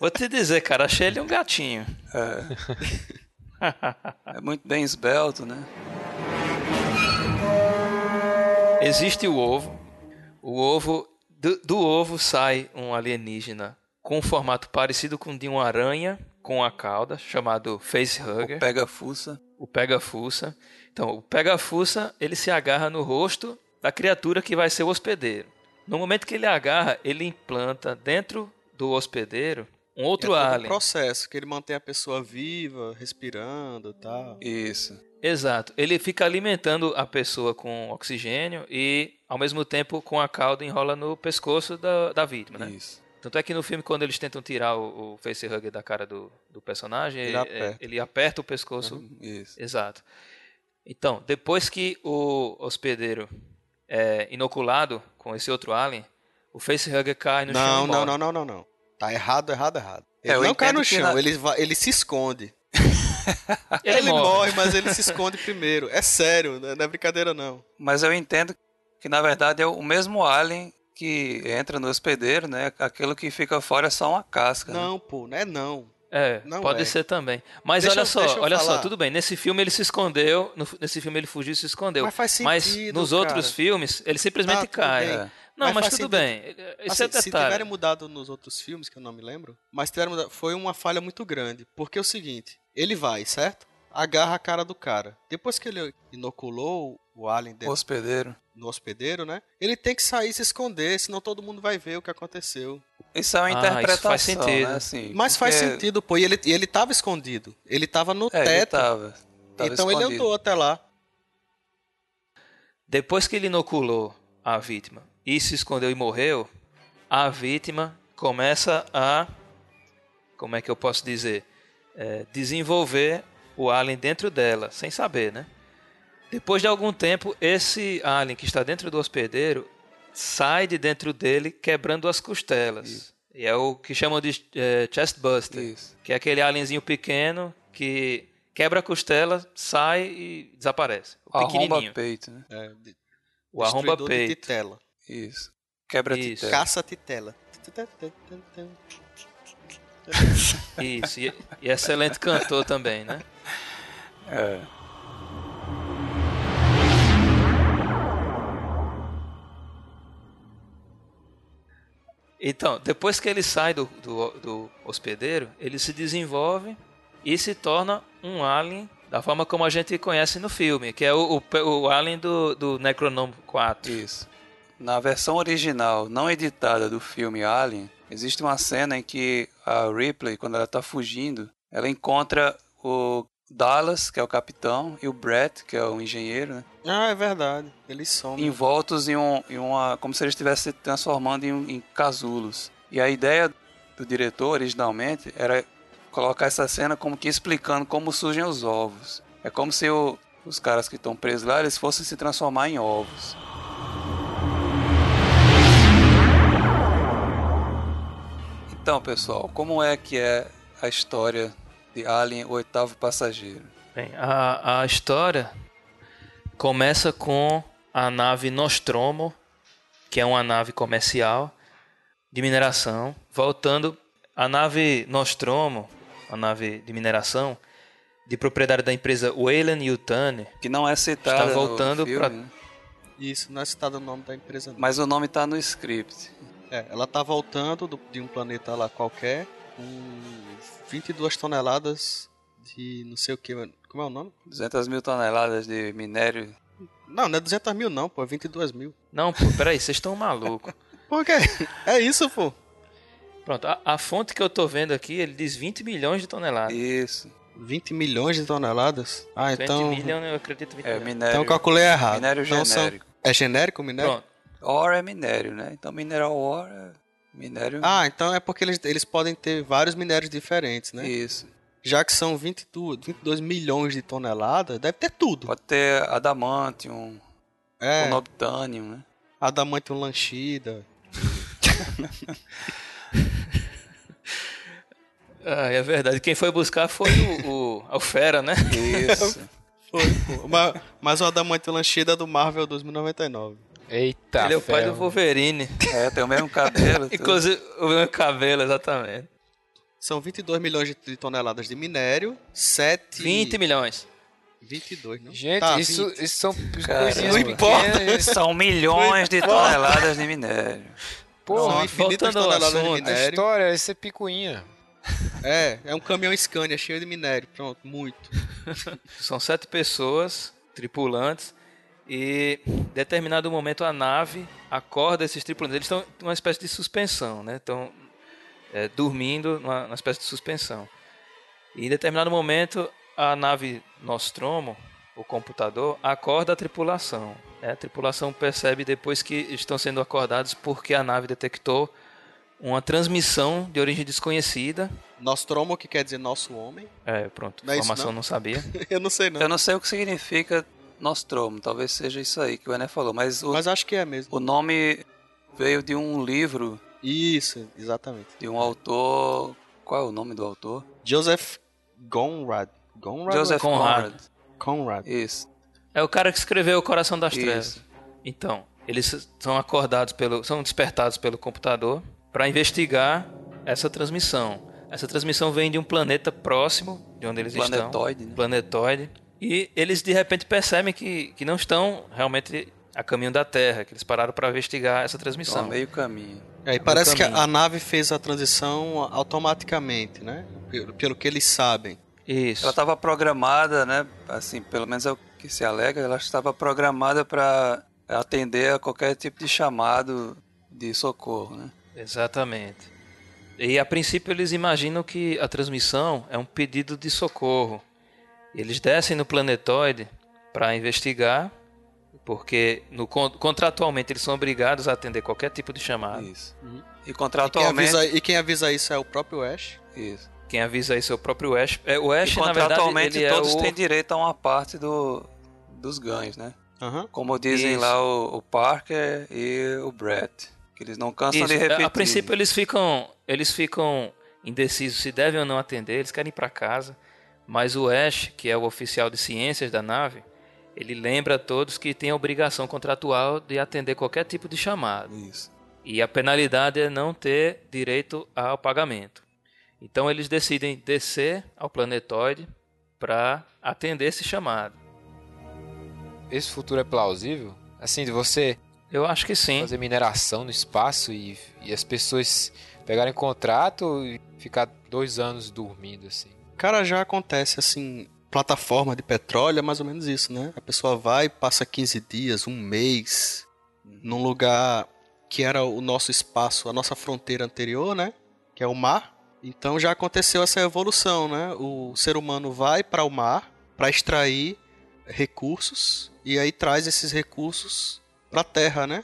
Vou te dizer, cara, achei ele um gatinho. É, é muito bem esbelto, né? Existe o ovo. O ovo. Do, do ovo sai um alienígena com um formato parecido com o de uma aranha, com a cauda, chamado facehugger. O pega-fuça. O pega-fuça. Então, o pega-fuça, ele se agarra no rosto da criatura que vai ser o hospedeiro. No momento que ele agarra, ele implanta dentro do hospedeiro um outro é alien. Um processo que ele mantém a pessoa viva, respirando, tal. Isso. Exato. Ele fica alimentando a pessoa com oxigênio e, ao mesmo tempo, com a cauda enrola no pescoço da, da vítima, né? Isso. Tanto é que no filme, quando eles tentam tirar o, o facehugger da cara do, do personagem, ele, ele, aperta. ele aperta o pescoço. Uhum, isso. Exato. Então, depois que o hospedeiro é inoculado com esse outro alien, o facehugger cai no não, chão. Não, não, não, não, não. Tá errado, errado, errado. Ele é, não cai no chão, ele, ele se esconde. ele, ele morre. morre. mas ele se esconde primeiro. É sério, não é brincadeira não. Mas eu entendo que na verdade é o mesmo alien que entra no hospedeiro, né? Aquilo que fica fora é só uma casca. Né? Não, né? pô, não é não. É, não pode é. ser também. Mas deixa olha só, olha falar. só, tudo bem. Nesse filme ele se escondeu, no, nesse filme ele fugiu e se escondeu. Mas faz sentido, Mas nos cara. outros filmes ele simplesmente tá, cai. É. Não, mas, mas tudo sentido. bem. Isso assim, é se tiverem mudado nos outros filmes, que eu não me lembro, mas tiveram mudado, foi uma falha muito grande. Porque é o seguinte, ele vai, certo? Agarra a cara do cara. Depois que ele inoculou o alien dentro, hospedeiro. no hospedeiro, né? Ele tem que sair e se esconder, senão todo mundo vai ver o que aconteceu. Isso é uma ah, interpretação, faz sentido. Né? Assim, Mas porque... faz sentido, pô. E ele, ele tava escondido. Ele tava no é, teto. Ele tava. tava então escondido. ele andou até lá. Depois que ele inoculou a vítima e se escondeu e morreu, a vítima começa a, como é que eu posso dizer, é, desenvolver o alien dentro dela, sem saber, né? Depois de algum tempo, esse alien que está dentro do hospedeiro sai de dentro dele quebrando as costelas. Isso. E é o que chamam de é, chestbuster, Isso. que é aquele alienzinho pequeno que quebra a costela, sai e desaparece. O arromba peito, né? É, de... O arromba peito. De titela. Isso. Quebra Isso. titela. Caça titela. Isso. E, e excelente cantor também, né? É. Então, depois que ele sai do, do, do, hospedeiro, ele se desenvolve e se torna um alien da forma como a gente conhece no filme, que é o, o, o alien do, do Necronome 4. Isso. Na versão original, não editada do filme Alien, existe uma cena em que a Ripley, quando ela está fugindo, ela encontra o Dallas, que é o capitão, e o Brett, que é o engenheiro, né? Ah, é verdade. Eles são. Envoltos em, um, em uma. como se eles estivessem se transformando em, em casulos. E a ideia do diretor, originalmente, era colocar essa cena como que explicando como surgem os ovos. É como se o, os caras que estão presos lá, eles fossem se transformar em ovos. Então, pessoal, como é que é a história de Alien, o oitavo passageiro? Bem, a, a história começa com a nave Nostromo, que é uma nave comercial de mineração, voltando a nave Nostromo, a nave de mineração de propriedade da empresa Weyland Yutani, que não é citada está voltando para né? isso não é citado o nome da empresa. Não. Mas o nome está no script. É, ela está voltando do, de um planeta lá qualquer com 22 toneladas de não sei o que. Como é o nome? 200 mil toneladas de minério. Não, não é 200 mil não, pô, é 22 mil. Não, pô, peraí, vocês estão malucos. Por quê? É isso, pô. Pronto, a, a, fonte que eu tô vendo aqui, ele diz 20 milhões de toneladas. Isso. 20 milhões de toneladas? Ah, 20 então... 20 milhões, eu acredito 20 é, milhões. Minério, então eu calculei errado. Minério então, genérico. São... É genérico o minério? Pronto. Ore é minério, né? Então mineral ore é minério... Ah, então é porque eles, eles podem ter vários minérios diferentes, né? Isso. Já que são 22, 22 milhões de toneladas, deve ter tudo. Pode ter adamantium, é. monobtanium, né? Adamantium lanchida. ah, é verdade. Quem foi buscar foi o, o Alfera, né? Isso. foi, pô. Mas, mas o Adamantium lanchida é do Marvel 2099. Eita, Ele é o pai do Wolverine. É, tem o mesmo cabelo. Inclusive, o mesmo cabelo, exatamente. São 22 milhões de toneladas de minério, 7... 20 milhões. 22, não? Gente, tá, isso, isso são coisinhas Não importa. São milhões de toneladas de minério. Pô, são infinitas toneladas assunto, de minério. A história, isso é picuinha. É, é um caminhão Scania cheio de minério. Pronto, muito. São sete pessoas, tripulantes, e em determinado momento a nave acorda esses tripulantes. Eles estão em uma espécie de suspensão, né? Estão é, dormindo numa, numa espécie de suspensão. E em determinado momento, a nave Nostromo, o computador, acorda a tripulação. É, a tripulação percebe depois que estão sendo acordados porque a nave detectou uma transmissão de origem desconhecida. Nostromo, que quer dizer nosso homem. É, pronto, não informação é não? não sabia. Eu não sei não. Eu não sei o que significa Nostromo, talvez seja isso aí que o Ené falou, mas o, Mas acho que é mesmo. O nome veio de um livro. Isso, exatamente. De um autor. Qual é o nome do autor? Joseph Conrad. Conrad Joseph Conrad. Conrad. Isso. É o cara que escreveu O Coração das Isso. Trevas. Então, eles são acordados pelo, são despertados pelo computador para investigar essa transmissão. Essa transmissão vem de um planeta próximo de onde eles Planetoide, estão. Né? Planetoide. E eles de repente percebem que, que não estão realmente a caminho da Terra, que eles pararam para investigar essa transmissão. Então, meio caminho. É, e parece que a nave fez a transição automaticamente, né? Pelo, pelo que eles sabem. Isso. Ela estava programada, né? Assim, pelo menos é o que se alega, ela estava programada para atender a qualquer tipo de chamado de socorro, né? Exatamente. E a princípio eles imaginam que a transmissão é um pedido de socorro. Eles descem no planetoide para investigar, porque no, contratualmente eles são obrigados a atender qualquer tipo de chamado. Isso. Uhum. E contratualmente. E quem, avisa, e quem, avisa, isso é o próprio Ash? Isso. Quem avisa isso é o próprio Ash. É, o Ash, e, na verdade, ele é todos é o... têm direito a uma parte do, dos ganhos, né? Uhum. Como dizem isso. lá o, o, Parker e o Brett. Que eles não cansam isso. de repetir. A princípio eles ficam, eles ficam indecisos se devem ou não atender, eles querem ir para casa. Mas o Ash, que é o oficial de ciências da nave, ele lembra a todos que tem a obrigação contratual de atender qualquer tipo de chamado. Isso. E a penalidade é não ter direito ao pagamento. Então eles decidem descer ao planetóide para atender esse chamado. Esse futuro é plausível? Assim, de você eu acho que sim. Fazer mineração no espaço e, e as pessoas pegarem contrato e ficar dois anos dormindo, assim. Cara, já acontece assim, plataforma de petróleo é mais ou menos isso, né? A pessoa vai, passa 15 dias, um mês, num lugar que era o nosso espaço, a nossa fronteira anterior, né? Que é o mar. Então já aconteceu essa evolução, né? O ser humano vai para o mar para extrair recursos e aí traz esses recursos para a Terra, né?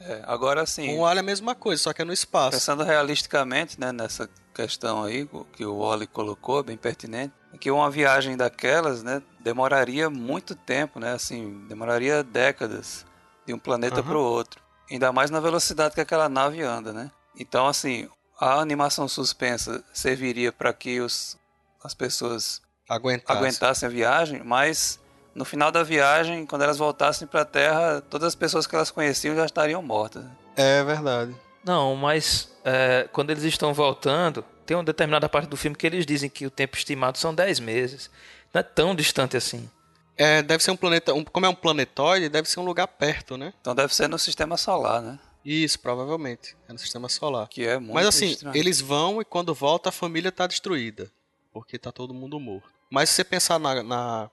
É, agora sim. Com o alho é a mesma coisa, só que é no espaço. Pensando realisticamente, né, nessa questão aí que o Wally colocou, bem pertinente, é que uma viagem daquelas, né, demoraria muito tempo, né, assim, demoraria décadas de um planeta uhum. para o outro, ainda mais na velocidade que aquela nave anda, né? Então, assim, a animação suspensa serviria para que os, as pessoas Aguentasse. aguentassem a viagem, mas no final da viagem, quando elas voltassem para a Terra, todas as pessoas que elas conheciam já estariam mortas. É verdade. Não, mas é, quando eles estão voltando, tem uma determinada parte do filme que eles dizem que o tempo estimado são 10 meses. Não é tão distante assim. É, deve ser um planeta. Um, como é um planetóide, deve ser um lugar perto, né? Então deve ser no sistema solar, né? Isso, provavelmente. É no sistema solar. Que é muito Mas assim, estranho. eles vão e quando volta a família tá destruída. Porque tá todo mundo morto. Mas se você pensar na, na,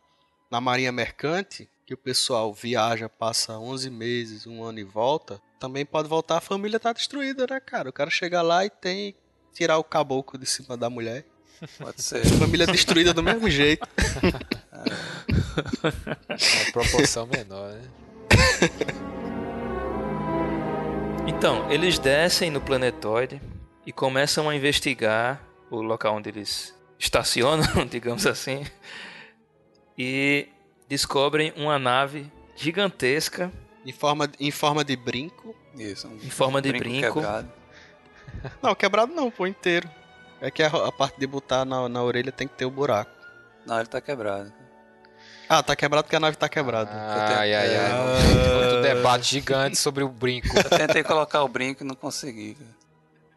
na marinha mercante, que o pessoal viaja, passa 11 meses, um ano e volta, também pode voltar, a família tá destruída, né, cara? O cara chega lá e tem tirar o caboclo de cima da mulher. Pode ser. Família destruída do mesmo jeito. É uma proporção menor, né? Então, eles descem no planetoide e começam a investigar o local onde eles estacionam, digamos assim, e descobrem uma nave gigantesca em forma, em forma de brinco. Isso, um em forma de brinco. brinco. Quebrado. Não, quebrado não, pô, inteiro. É que a, a, parte de botar na, na orelha tem que ter o buraco. Não, ele tá quebrado. Ah, tá quebrado porque a nave tá quebrada. Ai, ai, ai. Ah. Muito debate gigante sobre o brinco. Eu tentei colocar o brinco e não consegui.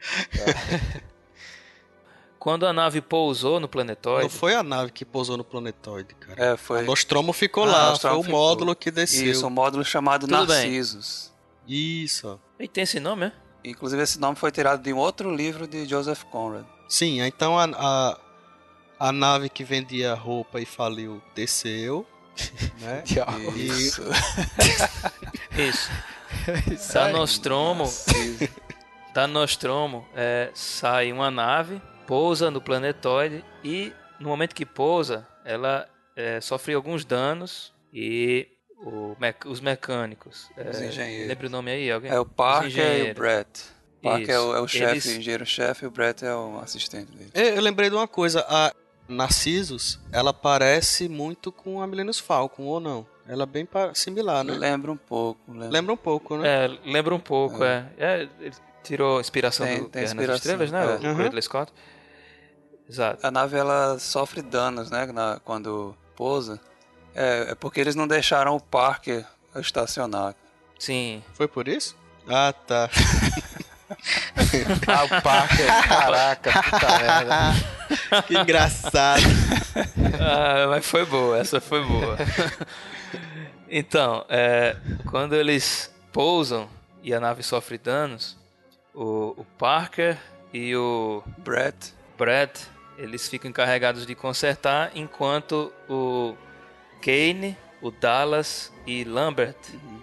Quando a nave pousou no planetóide. Não foi a nave que pousou no planetóide, cara. É, foi. O Nostromo ficou ah, lá, Nostromo foi o ficou. módulo que desceu. Isso, um módulo chamado Tudo Narcisos. Bem. Isso. E tem esse nome, é? Inclusive esse nome foi tirado de um outro livro de Joseph Conrad. Sim, então a, a, a nave que vendia roupa e faliu desceu. Né? Isso. Isso. Da Nostromo. da Nostromo é, sai uma nave, pousa no planetóide e no momento que pousa, ela é, sofre alguns danos e o, os mecânicos. Os é, engenheiros. Lembra o nome aí? Alguém? É o Parker e o Brett. Parker é o, é o chefe, Eles... engenheiro-chefe, e o Brett é o assistente dele. Eu, eu lembrei de uma coisa, a Narcissus, ela parece muito com a Millennium Falcon, ou não? Ela é bem similar, né? Lembra um pouco. Lembra, lembra um pouco, né? É, lembra um pouco, é. é. é ele tirou inspiração tem, do tem Guerra nas Estrelas, né? É. O uhum. Ridley Scott. Exato. A nave, ela sofre danos, né? Na, quando pousa. É, é porque eles não deixaram o Parker estacionar. Sim. Foi por isso? Ah, tá. ah, o Parker, caraca, puta merda. Que engraçado. Ah, mas foi boa, essa foi boa. Então, é, quando eles pousam e a nave sofre danos, o, o Parker e o Brett. Brett, eles ficam encarregados de consertar, enquanto o Kane, o Dallas e Lambert, uhum.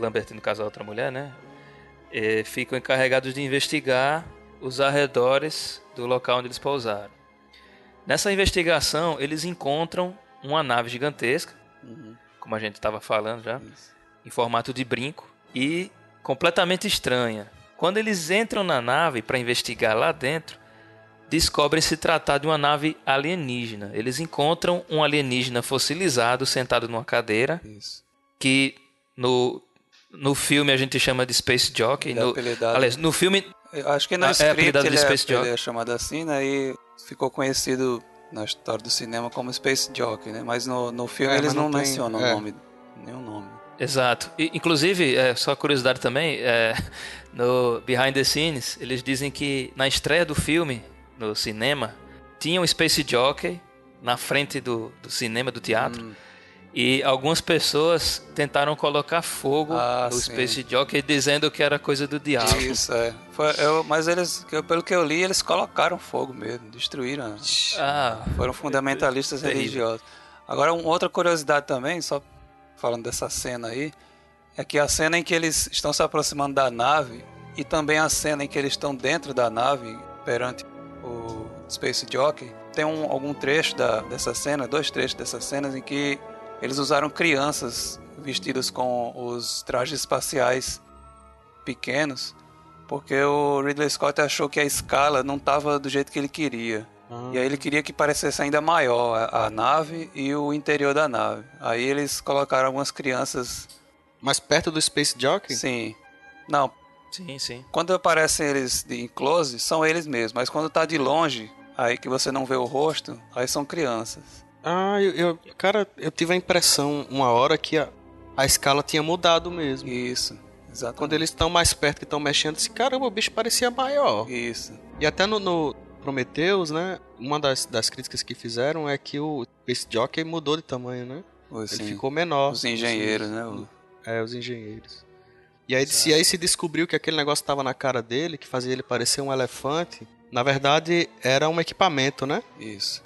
Lambert no caso a outra mulher, né? E ficam encarregados de investigar os arredores do local onde eles pousaram. Nessa investigação, eles encontram uma nave gigantesca, uhum. como a gente estava falando já, Isso. em formato de brinco e completamente estranha. Quando eles entram na nave para investigar lá dentro, descobrem se tratar de uma nave alienígena. Eles encontram um alienígena fossilizado sentado numa cadeira, Isso. que no, no filme a gente chama de Space Jockey. No, aliás, no filme. Eu acho que no é script ele, é, ele é chamado assim, né? E ficou conhecido na história do cinema como Space Jockey, né? Mas no, no filme é, eles não, não tem, mencionam é. nome, nenhum nome. Exato. E, inclusive, é, só curiosidade também, é, no Behind the Scenes, eles dizem que na estreia do filme, no cinema, tinha um Space Jockey na frente do, do cinema, do teatro. Hum. E algumas pessoas tentaram colocar fogo ah, no sim. Space Jockey dizendo que era coisa do diabo. Isso, é. Foi, eu, mas eles, pelo que eu li, eles colocaram fogo mesmo, destruíram. Ah, Foram fundamentalistas religiosos. Agora, uma outra curiosidade também, só falando dessa cena aí, é que a cena em que eles estão se aproximando da nave e também a cena em que eles estão dentro da nave perante o Space Jockey, tem um, algum trecho da, dessa cena, dois trechos dessas cenas em que eles usaram crianças vestidas com os trajes espaciais pequenos, porque o Ridley Scott achou que a escala não estava do jeito que ele queria. Ah. E aí ele queria que parecesse ainda maior a, a, nave e o interior da nave. Aí eles colocaram algumas crianças. Mais perto do Space Jockey? Sim. Não. Sim, sim. Quando aparecem eles em close, são eles mesmos. Mas quando tá de longe, aí que você não vê o rosto, aí são crianças. Ah, eu, eu, cara, eu tive a impressão uma hora que a, a escala tinha mudado mesmo. Isso, exatamente. Quando eles estão mais perto que estão mexendo, assim, caramba, o bicho parecia maior. Isso. E até no, no Prometheus, né? Uma das, das críticas que fizeram é que o Space Jockey mudou de tamanho, né? Ele ficou menor. Os engenheiros, né? O... É, os engenheiros. E aí, se, aí se descobriu que aquele negócio estava na cara dele, que fazia ele parecer um elefante, na verdade era um equipamento, né? Isso.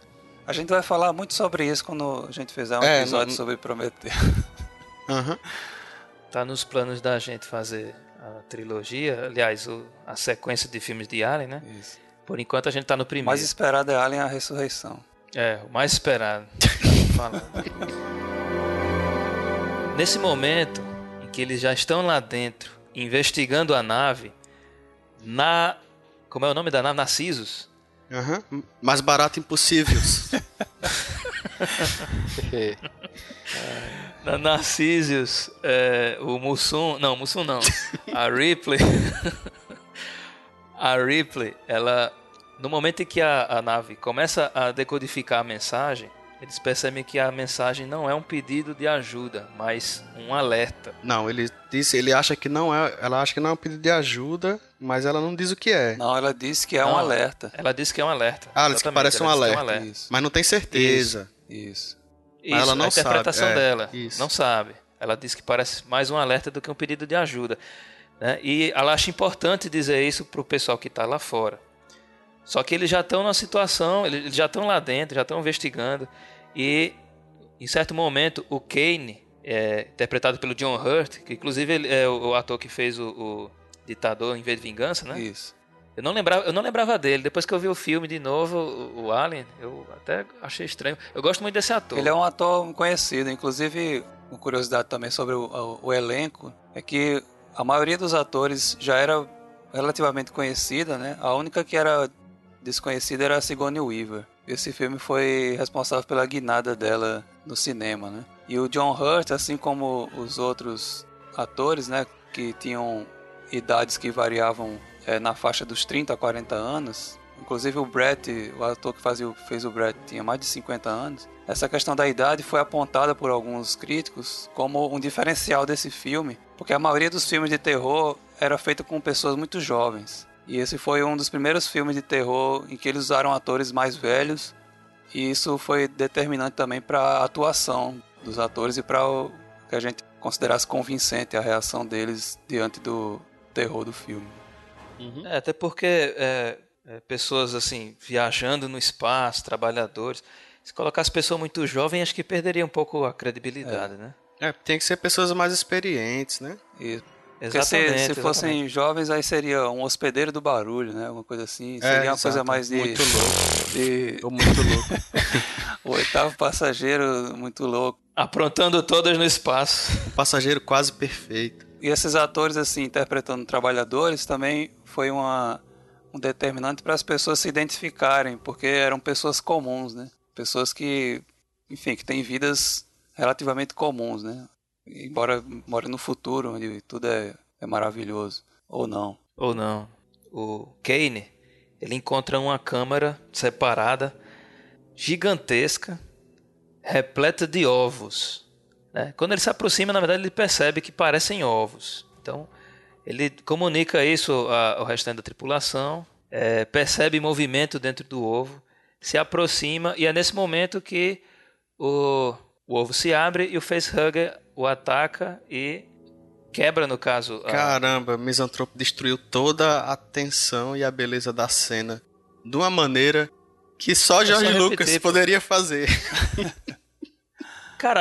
A gente vai falar muito sobre isso quando a gente fizer um é, episódio não... sobre Prometeu. Uhum. Tá nos planos da gente fazer a trilogia, aliás, o, a sequência de filmes de Alien, né? Isso. Por enquanto a gente tá no primeiro. O mais esperado é Alien a Ressurreição. É, o mais esperado. Nesse momento que eles já estão lá dentro investigando a nave, na. Como é o nome da nave? Narcisos Uhum. Mais barato impossível. Na Narcisius, é, o Mussum. Não, Mussum não. A Ripley. a Ripley, ela. No momento em que a, a nave começa a decodificar a mensagem, eles percebem que a mensagem não é um pedido de ajuda, mas um alerta. Não, ele disse, ele acha que não é, ela acha que não é um pedido de ajuda, mas ela não diz o que é. Não, ela disse que é não, um alerta. Ela disse que é um alerta. Ah, ela disse que parece um alerta. É um alerta. Mas não tem certeza. Isso. Isso. Mas ela não a interpretação sabe. É, dela. Isso. Não sabe. Ela disse que parece mais um alerta do que um pedido de ajuda. Né? E ela acha importante dizer isso para o pessoal que está lá fora. Só que eles já estão na situação, eles já estão lá dentro, já estão investigando. E em certo momento o Kane, é, interpretado pelo John Hurt, que inclusive ele é o, ator que fez o, o ditador em vez de vingança, né? Isso. Eu não lembrava, eu não lembrava dele. Depois que eu vi o filme de novo, o, o Alien, eu até achei estranho. Eu gosto muito desse ator. Ele é um ator conhecido, inclusive, uma curiosidade também sobre o, o, o elenco é que a maioria dos atores já era relativamente conhecida, né? A única que era desconhecida era a Sigourney Weaver. Esse filme foi responsável pela guinada dela no cinema, né? E o John Hurt, assim como os outros atores, né, que tinham idades que variavam é, na faixa dos 30 a 40 anos, inclusive o Brett, o ator que fazia, fez o Brett, tinha mais de 50 anos. Essa questão da idade foi apontada por alguns críticos como um diferencial desse filme, porque a maioria dos filmes de terror era feita com pessoas muito jovens. E esse foi um dos primeiros filmes de terror em que eles usaram atores mais velhos, e isso foi determinante também para a atuação dos atores e para o que a gente considerasse convincente a reação deles diante do terror do filme. Uhum. É, até porque é, é, pessoas assim viajando no espaço, trabalhadores, se colocasse pessoa muito jovem, acho que perderia um pouco a credibilidade, é. né? É, tem que ser pessoas mais experientes, né? Isso. Exatamente, se, se fossem exatamente. jovens, aí seria um hospedeiro do barulho, né? Uma coisa assim. Seria é, uma coisa mais de. Muito louco. De... Tô muito louco. o oitavo passageiro, muito louco. Aprontando todas no espaço. Um passageiro quase perfeito. E esses atores, assim, interpretando trabalhadores, também foi uma, um determinante para as pessoas se identificarem, porque eram pessoas comuns, né? Pessoas que, enfim, que têm vidas relativamente comuns, né? Embora more no futuro, onde tudo é, é maravilhoso. Ou não. Ou não. O Kane, ele encontra uma câmara separada, gigantesca, repleta de ovos. Né? Quando ele se aproxima, na verdade, ele percebe que parecem ovos. Então, ele comunica isso ao restante da tripulação, é, percebe movimento dentro do ovo, se aproxima, e é nesse momento que o, o ovo se abre e o facehugger o ataca e quebra, no caso. A... Caramba, Misantropo destruiu toda a tensão e a beleza da cena de uma maneira que só George Lucas repetir, poderia fazer. Cara,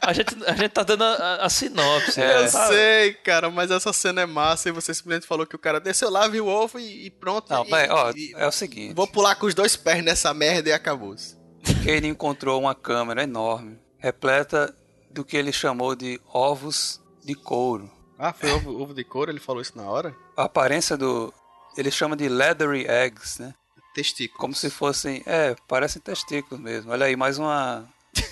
a, a, gente, a gente tá dando a, a sinopse. É, eu sabe? sei, cara, mas essa cena é massa e você simplesmente falou que o cara desceu lá, viu o ovo e, e pronto. Não, e, mas, ó, e, é o seguinte. Vou pular com os dois pés nessa merda e acabou. -se. Ele encontrou uma câmera enorme, repleta do que ele chamou de ovos de couro. Ah, foi ovo, ovo de couro? Ele falou isso na hora? A aparência do. Ele chama de leathery eggs, né? Testículos. Como se fossem. É, parecem testículos mesmo. Olha aí, mais uma,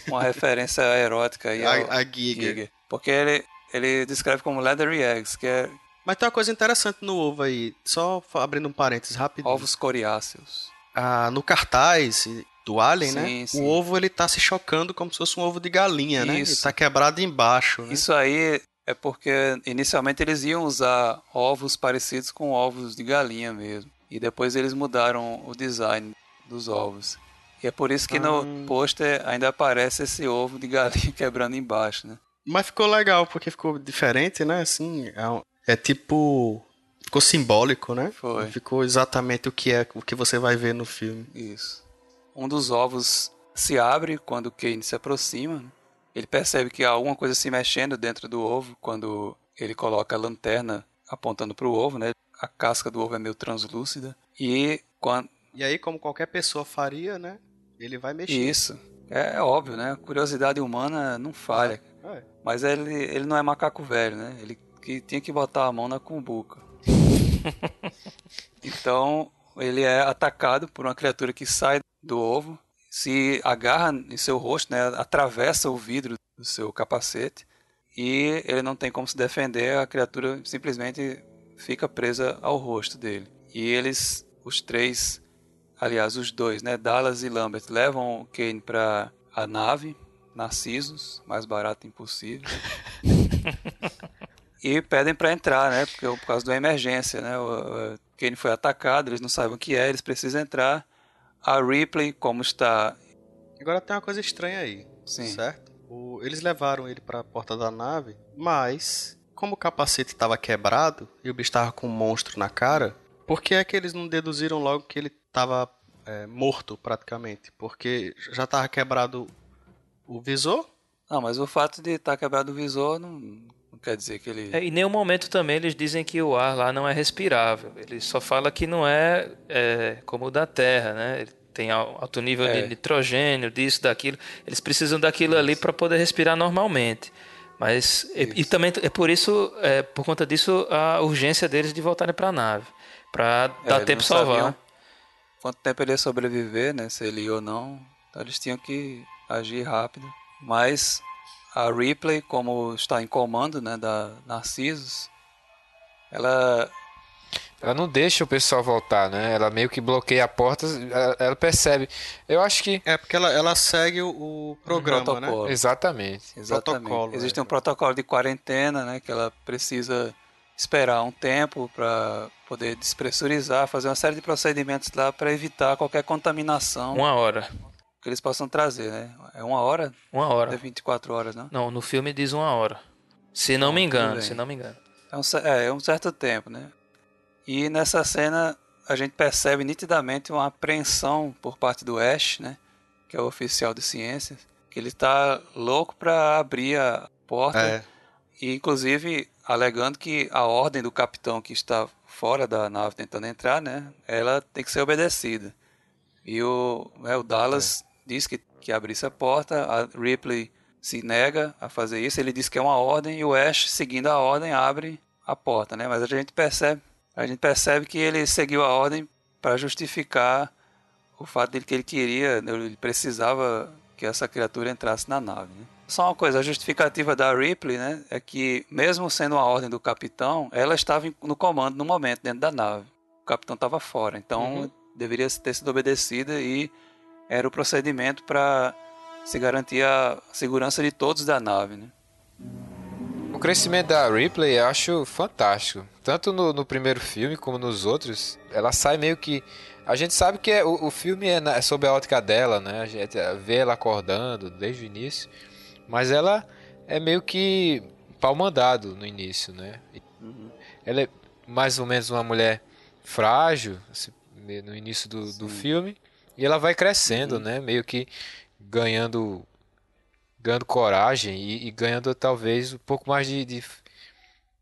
uma referência erótica aí. Ao, a, a Giga. Giga. Porque ele, ele descreve como leathery eggs, que é. Mas tem uma coisa interessante no ovo aí. Só abrindo um parênteses rápido. Ovos coriáceos. Ah, no cartaz, do Alien, sim, né? Sim. O ovo ele tá se chocando como se fosse um ovo de galinha, Isso. né? Ele tá quebrado embaixo. Né? Isso aí é porque inicialmente eles iam usar ovos parecidos com ovos de galinha mesmo. E depois eles mudaram o design dos ovos. E é por isso que no ah. pôster ainda aparece esse ovo de galinha quebrando embaixo, né? Mas ficou legal, porque ficou diferente, né? Assim, é, é tipo. Ficou simbólico, né? Foi. Ficou exatamente o que é o que você vai ver no filme. Isso. Um dos ovos se abre quando Kane se aproxima. Né? Ele percebe que há alguma coisa se mexendo dentro do ovo quando ele coloca a lanterna apontando para o ovo, né? A casca do ovo é meio translúcida e quando e aí como qualquer pessoa faria, né? Ele vai mexer. Isso. É, é óbvio, né? A curiosidade humana não falha. É. Mas ele, ele não é macaco velho, né? Ele que tinha que botar a mão na cumbuca. então, ele é atacado por uma criatura que sai do ovo, se agarra em seu rosto, né, atravessa o vidro do seu capacete e ele não tem como se defender, a criatura simplesmente fica presa ao rosto dele. E eles, os três, aliás, os dois, né, Dallas e Lambert, levam Kane para a nave, Narcisos, mais barato impossível. e pedem para entrar, né, porque por causa da emergência, né, o Kane foi atacado, eles não sabem o que é, eles precisam entrar. A Ripley, como está. Agora tem uma coisa estranha aí. Sim. Certo? O, eles levaram ele para a porta da nave, mas como o capacete estava quebrado e o bicho estava com um monstro na cara, por que é que eles não deduziram logo que ele estava é, morto praticamente? Porque já estava quebrado o visor? Não, mas o fato de estar tá quebrado o visor não quer dizer que ele. É, em nenhum momento também eles dizem que o ar lá não é respirável. Ele só fala que não é, é como o da Terra, né? Ele tem alto nível é. de nitrogênio, disso, daquilo. Eles precisam daquilo ali para poder respirar normalmente. Mas e, e, também é por isso, é, por conta disso, a urgência deles de voltarem para a nave, para é, dar tempo salvar. Quanto tempo ele ia sobreviver, né? Se ele ia ou não. Então eles tinham que agir rápido. Mas a Ripley, como está em comando, né, da Narcissus, ela ela não deixa o pessoal voltar, né? Ela meio que bloqueia a porta, ela, ela percebe. Eu acho que. É porque ela, ela segue o, o programa, um né? Exatamente. Exatamente. Protocolo, Existe é. um protocolo de quarentena, né? Que ela precisa esperar um tempo para poder despressurizar, fazer uma série de procedimentos lá para evitar qualquer contaminação. Uma hora. Que eles possam trazer, né? É uma hora? Uma hora. É 24 horas, não? Não, no filme diz uma hora. Se não, não me engano, se não me engano. É um, é, é um certo tempo, né? E nessa cena a gente percebe nitidamente uma apreensão por parte do Ash, né? Que é o oficial de ciências, que ele está louco para abrir a porta. É. E inclusive alegando que a ordem do capitão que está fora da nave tentando entrar, né? Ela tem que ser obedecida. E o, é, o Dallas é. Diz que, que abrisse a porta, a Ripley se nega a fazer isso, ele diz que é uma ordem e o Ash, seguindo a ordem, abre a porta, né? Mas a gente percebe a gente percebe que ele seguiu a ordem para justificar o fato de que ele queria, ele precisava que essa criatura entrasse na nave. Né? Só uma coisa, a justificativa da Ripley né, é que, mesmo sendo uma ordem do capitão, ela estava no comando no momento, dentro da nave. O capitão estava fora, então uhum. deveria ter sido obedecida e era o procedimento para se garantir a segurança de todos da nave. Né? O crescimento da Ripley eu acho fantástico. Tanto no, no, primeiro filme como nos outros. Ela sai meio que. A gente sabe que é, o, o filme é, na, é sob a ótica dela, né? A gente vê ela acordando desde o início. Mas ela é meio que pau mandado no início, né? Uhum. Ela é mais ou menos uma mulher frágil assim, no início do, do filme. E ela vai crescendo, uhum. né? Meio que ganhando ganhando coragem e, e ganhando talvez um pouco mais de, de,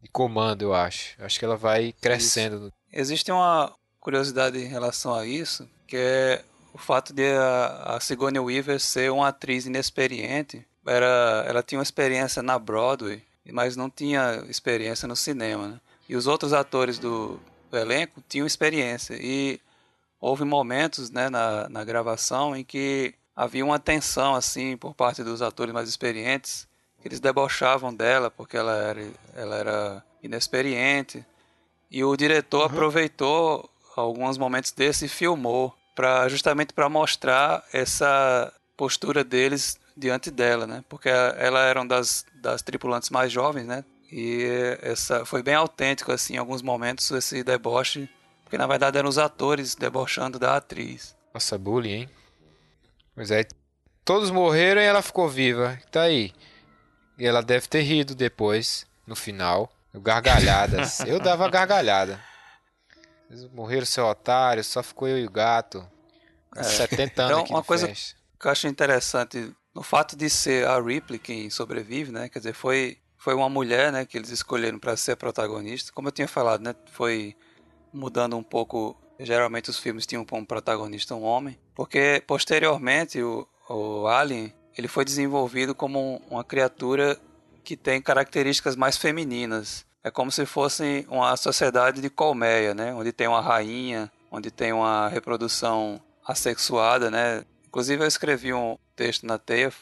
de, comando, eu acho. Acho que ela vai crescendo. Isso. Existe uma curiosidade em relação a isso, que é o fato de a, a Sigourney Weaver ser uma atriz inexperiente. Era, ela tinha uma experiência na Broadway, mas não tinha experiência no cinema. Né? E os outros atores do, do elenco tinham experiência. E houve momentos né, na, na gravação em que havia uma tensão assim por parte dos atores mais experientes, eles debochavam dela porque ela era, ela era inexperiente. E o diretor uhum. aproveitou alguns momentos desse e filmou para justamente para mostrar essa postura deles diante dela, né? Porque ela era uma das, das tripulantes mais jovens, né? E essa foi bem autêntico assim, em alguns momentos esse deboche, porque na verdade eram os atores debochando da atriz. Nossa, bullying, hein? Pois é. Todos morreram e ela ficou viva. Tá aí. E ela deve ter rido depois, no final. Gargalhadas. eu dava gargalhada. Eles morreram seu otário, só ficou eu e o gato. É. 70 anos então, uma coisa festa. que eu acho interessante no fato de ser a Ripley quem sobrevive, né? Quer dizer, foi foi uma mulher, né, que eles escolheram para ser protagonista. Como eu tinha falado, né, foi mudando um pouco Geralmente os filmes tinham como protagonista um homem, porque posteriormente o, o Alien ele foi desenvolvido como uma criatura que tem características mais femininas. É como se fosse uma sociedade de colmeia, né? Onde tem uma rainha, onde tem uma reprodução assexuada, né? Inclusive eu escrevi um texto na Teia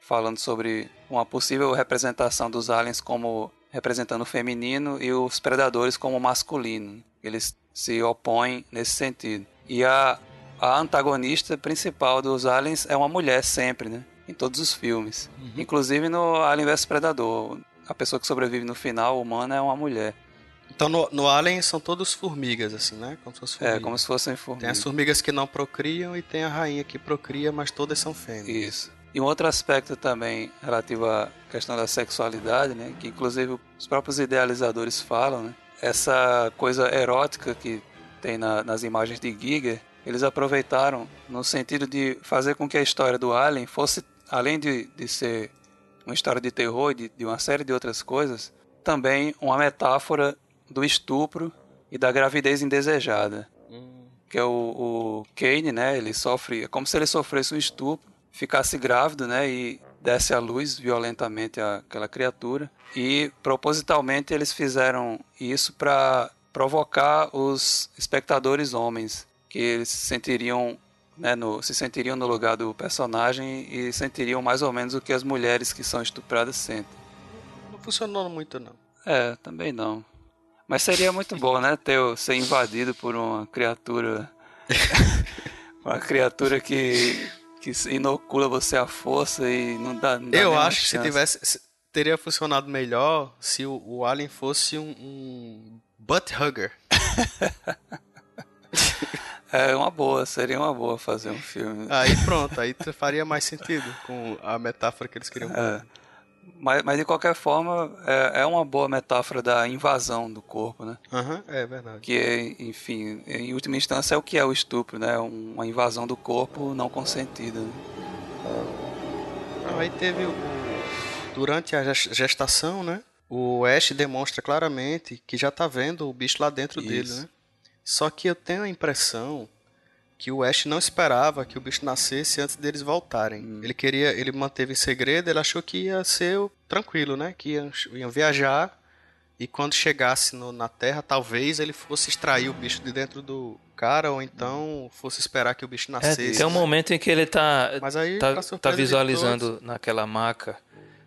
falando sobre uma possível representação dos aliens como representando o feminino e os predadores como masculino. Eles se opõem nesse sentido. E a, a antagonista principal dos aliens é uma mulher sempre, né? Em todos os filmes. Uhum. Inclusive no Alien vs Predador. A pessoa que sobrevive no final, humana, é uma mulher. Então no, no Alien são todos formigas, assim, né? Como se fossem É, como se fossem formigas. Tem as formigas que não procriam e tem a rainha que procria, mas todas são fêmeas. Isso. E um outro aspecto também relativo à questão da sexualidade, né? Que inclusive os próprios idealizadores falam, né? Essa coisa erótica que tem na, nas imagens de Giger, eles aproveitaram no sentido de fazer com que a história do Alien fosse, além de, de ser uma história de terror e de, de uma série de outras coisas, também uma metáfora do estupro e da gravidez indesejada. Hum. Que é o, o Kane, né? Ele sofre. É como se ele sofresse um estupro, ficasse grávido, né? E desse à luz violentamente aquela criatura. E propositalmente eles fizeram isso para provocar os espectadores homens, que eles se sentiriam, né, no, se sentiriam no lugar do personagem e sentiriam mais ou menos o que as mulheres que são estupradas sentem. Não funcionou muito não. É, também não. Mas seria muito bom, né? Ter, ser invadido por uma criatura. uma criatura que, que inocula você a força e não dá. Não dá Eu acho que se tivesse. Teria funcionado melhor se o, o Alien fosse um, um butt hugger. é uma boa, seria uma boa fazer um filme. Aí pronto, aí faria mais sentido com a metáfora que eles queriam. É. Mas, mas de qualquer forma, é, é uma boa metáfora da invasão do corpo, né? Uhum, é verdade. Que, enfim, em última instância é o que é o estupro, né? Uma invasão do corpo não consentida. Né? Aí teve o. Durante a gestação, né? O Ash demonstra claramente que já tá vendo o bicho lá dentro Isso. dele, né? Só que eu tenho a impressão que o Ash não esperava que o bicho nascesse antes deles voltarem. Hum. Ele queria, ele manteve em segredo, ele achou que ia ser tranquilo, né? Que iam, iam viajar e quando chegasse no, na Terra, talvez ele fosse extrair o bicho de dentro do cara ou então fosse esperar que o bicho é, nascesse. É, tem um momento em que ele tá, Mas aí, tá, tá visualizando naquela maca,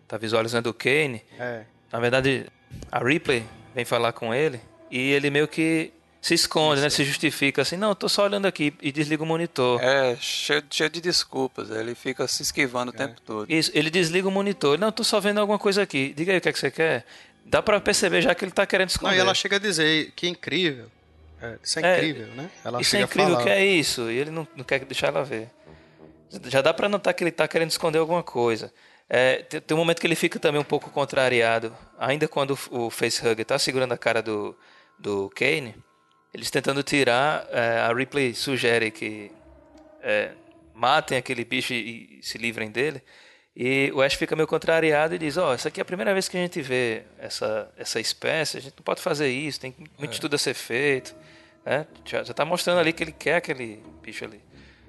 tá visualizando o Kane. É. Na verdade, a Ripley vem falar com ele e ele meio que se esconde, né? Isso. né? Se justifica assim, não, tô só olhando aqui e desliga o monitor. É, cheio, cheio de desculpas, ele fica se esquivando é. o tempo todo. Isso, ele desliga o monitor. Não, tô só vendo alguma coisa aqui. Diga aí o que é que você quer. Dá para perceber já que ele tá querendo esconder. Não, e ela chega a dizer que incrível. É, isso é, é incrível, né? Ela isso é incrível, que é isso? E ele não, não quer deixar ela ver. Já dá para notar que ele tá querendo esconder alguma coisa. É, tem, tem, um momento que ele fica também um pouco contrariado, ainda quando o, o facehugger tá segurando a cara do, do Kane eles tentando tirar, é, a Ripley sugere que é, matem aquele bicho e, e, se livrem dele. E o Ash fica meio contrariado e diz: Ó, oh, essa aqui é a primeira vez que a gente vê essa, essa espécie, a gente não pode fazer isso, tem muito é. estudo a ser feito. Né? Já, já tá mostrando ali que ele quer aquele bicho ali.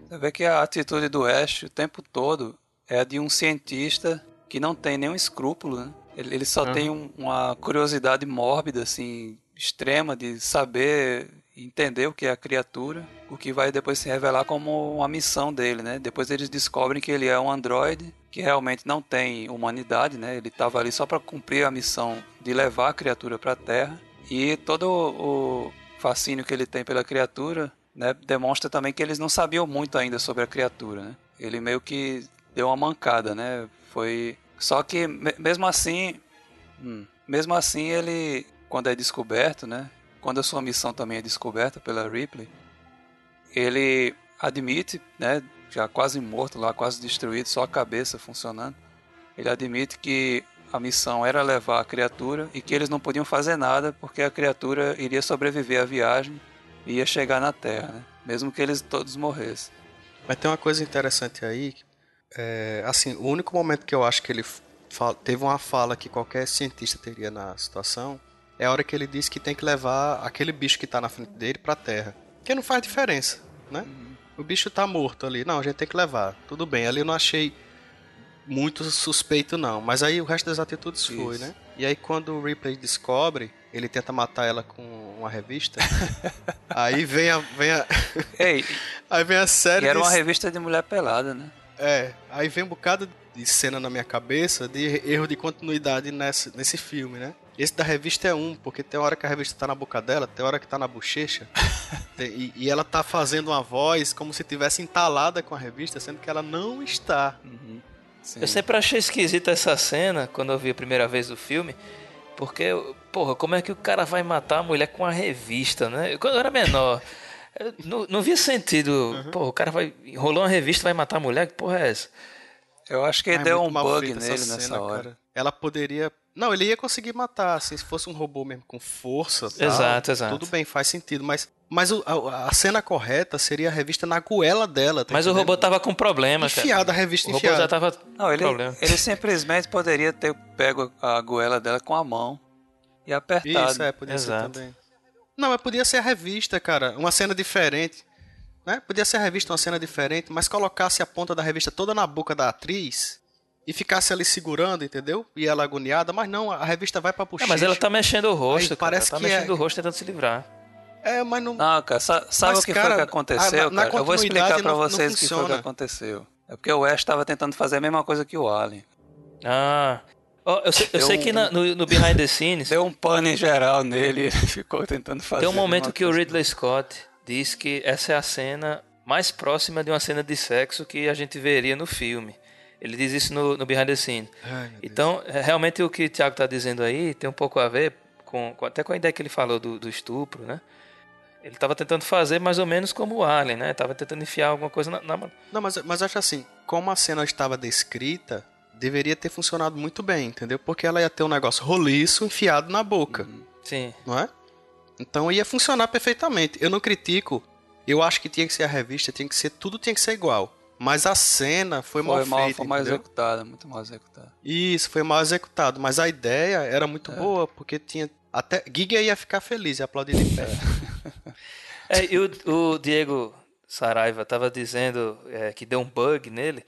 Você vê que a atitude do Ash o tempo todo é a de um cientista que não tem nenhum escrúpulo, né? Ele, ele só uhum. tem um, uma curiosidade mórbida, assim, extrema de saber entender o que é a criatura, o que vai depois se revelar como uma missão dele, né? Depois eles descobrem que ele é um androide que realmente não tem humanidade, né? Ele estava ali só para cumprir a missão de levar a criatura para a Terra e todo o fascínio que ele tem pela criatura, né, demonstra também que eles não sabiam muito ainda sobre a criatura, né? Ele meio que deu uma mancada, né? Foi só que mesmo assim, hum, mesmo assim ele quando é descoberto, né? Quando a sua missão também é descoberta pela Ripley, ele admite, né? Já quase morto lá, quase destruído, só a cabeça funcionando. Ele admite que a missão era levar a criatura e que eles não podiam fazer nada porque a criatura iria sobreviver à viagem e ia chegar na Terra, né? mesmo que eles todos morressem. Mas tem uma coisa interessante aí, é, assim, o único momento que eu acho que ele teve uma fala que qualquer cientista teria na situação é a hora que ele diz que tem que levar aquele bicho que está na frente dele para a terra. Que não faz diferença, né? Uhum. O bicho está morto ali. Não, a gente tem que levar. Tudo bem. Ali eu não achei muito suspeito, não. Mas aí o resto das atitudes Isso. foi, né? E aí quando o Ripley descobre, ele tenta matar ela com uma revista. aí vem a. Vem a... Ei, aí vem a série. E era de... uma revista de mulher pelada, né? É, aí vem um bocado de cena na minha cabeça de erro de continuidade nesse, nesse filme, né? Esse da revista é um, porque tem hora que a revista tá na boca dela, tem hora que tá na bochecha. e, e, ela tá fazendo uma voz como se tivesse entalada com a revista, sendo que ela não está. Uhum. Eu sempre achei esquisita essa cena quando eu vi a primeira vez o filme. Porque, porra, como é que o cara vai matar a mulher com a revista, né? Quando eu era menor, eu não, não via sentido. Uhum. Porra, o cara vai. Enrolou uma revista vai matar a mulher? Que porra é essa? Eu acho que Ai, deu um bug nele cena, nessa hora. Cara. Ela poderia não, ele ia conseguir matar, assim, se fosse um robô mesmo com força. Tal, exato, exato. Tudo bem, faz sentido, mas. Mas o, a, a, cena correta seria a revista na goela dela. Tá mas entendendo? o robô tava com problema, cara. Enfiada, a revista o enfiada. O robô já tava Não, ele, problema. ele simplesmente poderia ter pego a goela dela com a mão e apertado. Isso, é, podia Exato. ser também. Não, mas podia ser a revista, cara. Uma cena diferente. Né? Podia ser a revista uma cena diferente, mas colocasse a ponta da revista toda na boca da atriz e ficasse ali segurando, entendeu? E ela agoniada, mas não, a revista vai pra puxar. É, mas ela tá mexendo o rosto, Aí, parece ela tá que mexendo é... o rosto tentando se livrar. É, mas não. Não, cara, sabe, sabe o que cara, foi que aconteceu? Na, na cara? Eu vou explicar para vocês o que foi que aconteceu. É porque o Ash estava tentando fazer a mesma coisa que o Alien. Ah. Oh, eu sei, eu sei um, que na, no, no, Behind the Scenes. Deu um pano em geral nele ele ficou tentando fazer. Tem um momento que o Ridley Scott diz que essa é a cena mais próxima de uma cena de sexo que a gente veria no filme. Ele diz isso no, no Behind the Scenes. Ai, então. É, realmente o que o Thiago está dizendo aí tem um pouco a ver com, com, até com a ideia que ele falou do, do estupro, né? Ele estava tentando fazer mais ou menos como o Alien, né? Tava tentando enfiar alguma coisa na. na... Não, mas, mas acho assim, como a cena estava descrita, deveria ter funcionado muito bem, entendeu? Porque ela ia ter um negócio roliço enfiado na boca. Uhum. Sim. Não é? Então ia funcionar perfeitamente. Eu não critico. Eu acho que tinha que ser a revista, tinha que ser tudo tinha que ser igual. Mas a cena foi, foi mal, mal feita. Foi mal executada, muito mal executada. Isso, foi mal executado. Mas a ideia era muito é. boa, porque tinha. Até. Giga ia ficar feliz e aplaudir de pé. É, e o, o Diego Saraiva estava dizendo é, que deu um bug nele.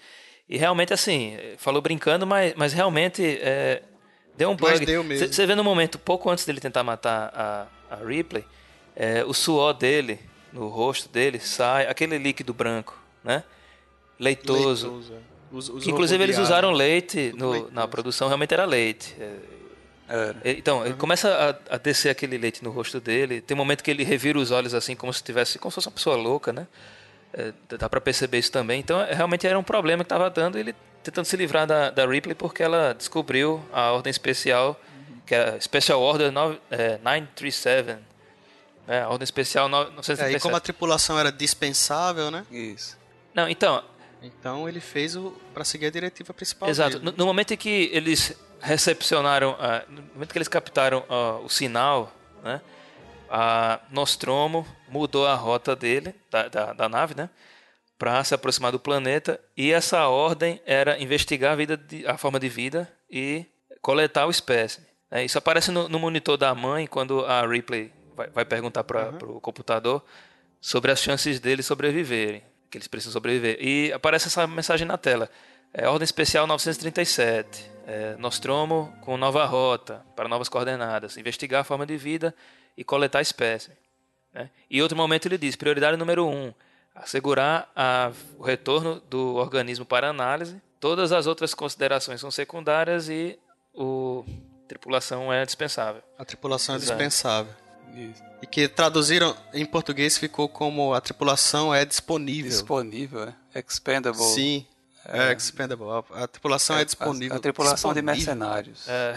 E realmente, assim, falou brincando, mas, mas realmente é, deu um bug. Você vê no momento, pouco antes dele tentar matar a, a Ripley, é, o suor dele, no rosto dele, sai, aquele líquido branco, né? Leitoso. Leitoso. É. que, inclusive eles usaram leite no, na produção, realmente era leite. É, então, ele começa a, a, descer aquele leite no rosto dele. Tem um momento que ele revira os olhos assim, como se tivesse, como se fosse uma pessoa louca, né? É, dá para perceber isso também. Então, é, realmente era um problema que estava dando ele tentando se livrar da, da Ripley porque ela descobriu a ordem especial, que é a Special Order 9, é, 937. É, a ordem especial 937. É, e como a tripulação era dispensável, né? Isso. Não, então. Então ele fez o para seguir a diretiva principal. Exato. No, no, momento em que eles recepcionaram, uh, no momento que eles captaram uh, o sinal, né, a Nostromo mudou a rota dele, da, da, da nave, né, para se aproximar do planeta, e essa ordem era investigar a, vida de, a forma de vida e coletar o espécime. É, isso aparece no, no, monitor da mãe quando a Ripley vai, vai perguntar para uhum. o computador sobre as chances deles sobreviverem, que eles precisam sobreviver. E aparece essa mensagem na tela. É, ordem especial 937 é, Nostromo com nova rota para novas coordenadas, investigar a forma de vida e coletar espécime. Né? E outro momento ele diz: prioridade número um, assegurar a, o retorno do organismo para análise. Todas as outras considerações são secundárias e o tripulação é dispensável. A tripulação é dispensável. Isso. E que traduziram em português ficou como a tripulação é disponível. Disponível, é. Expendable. Sim. É, é expendable. A, a tripulação é, é disponível. A, a tripulação disponível. de mercenários. É.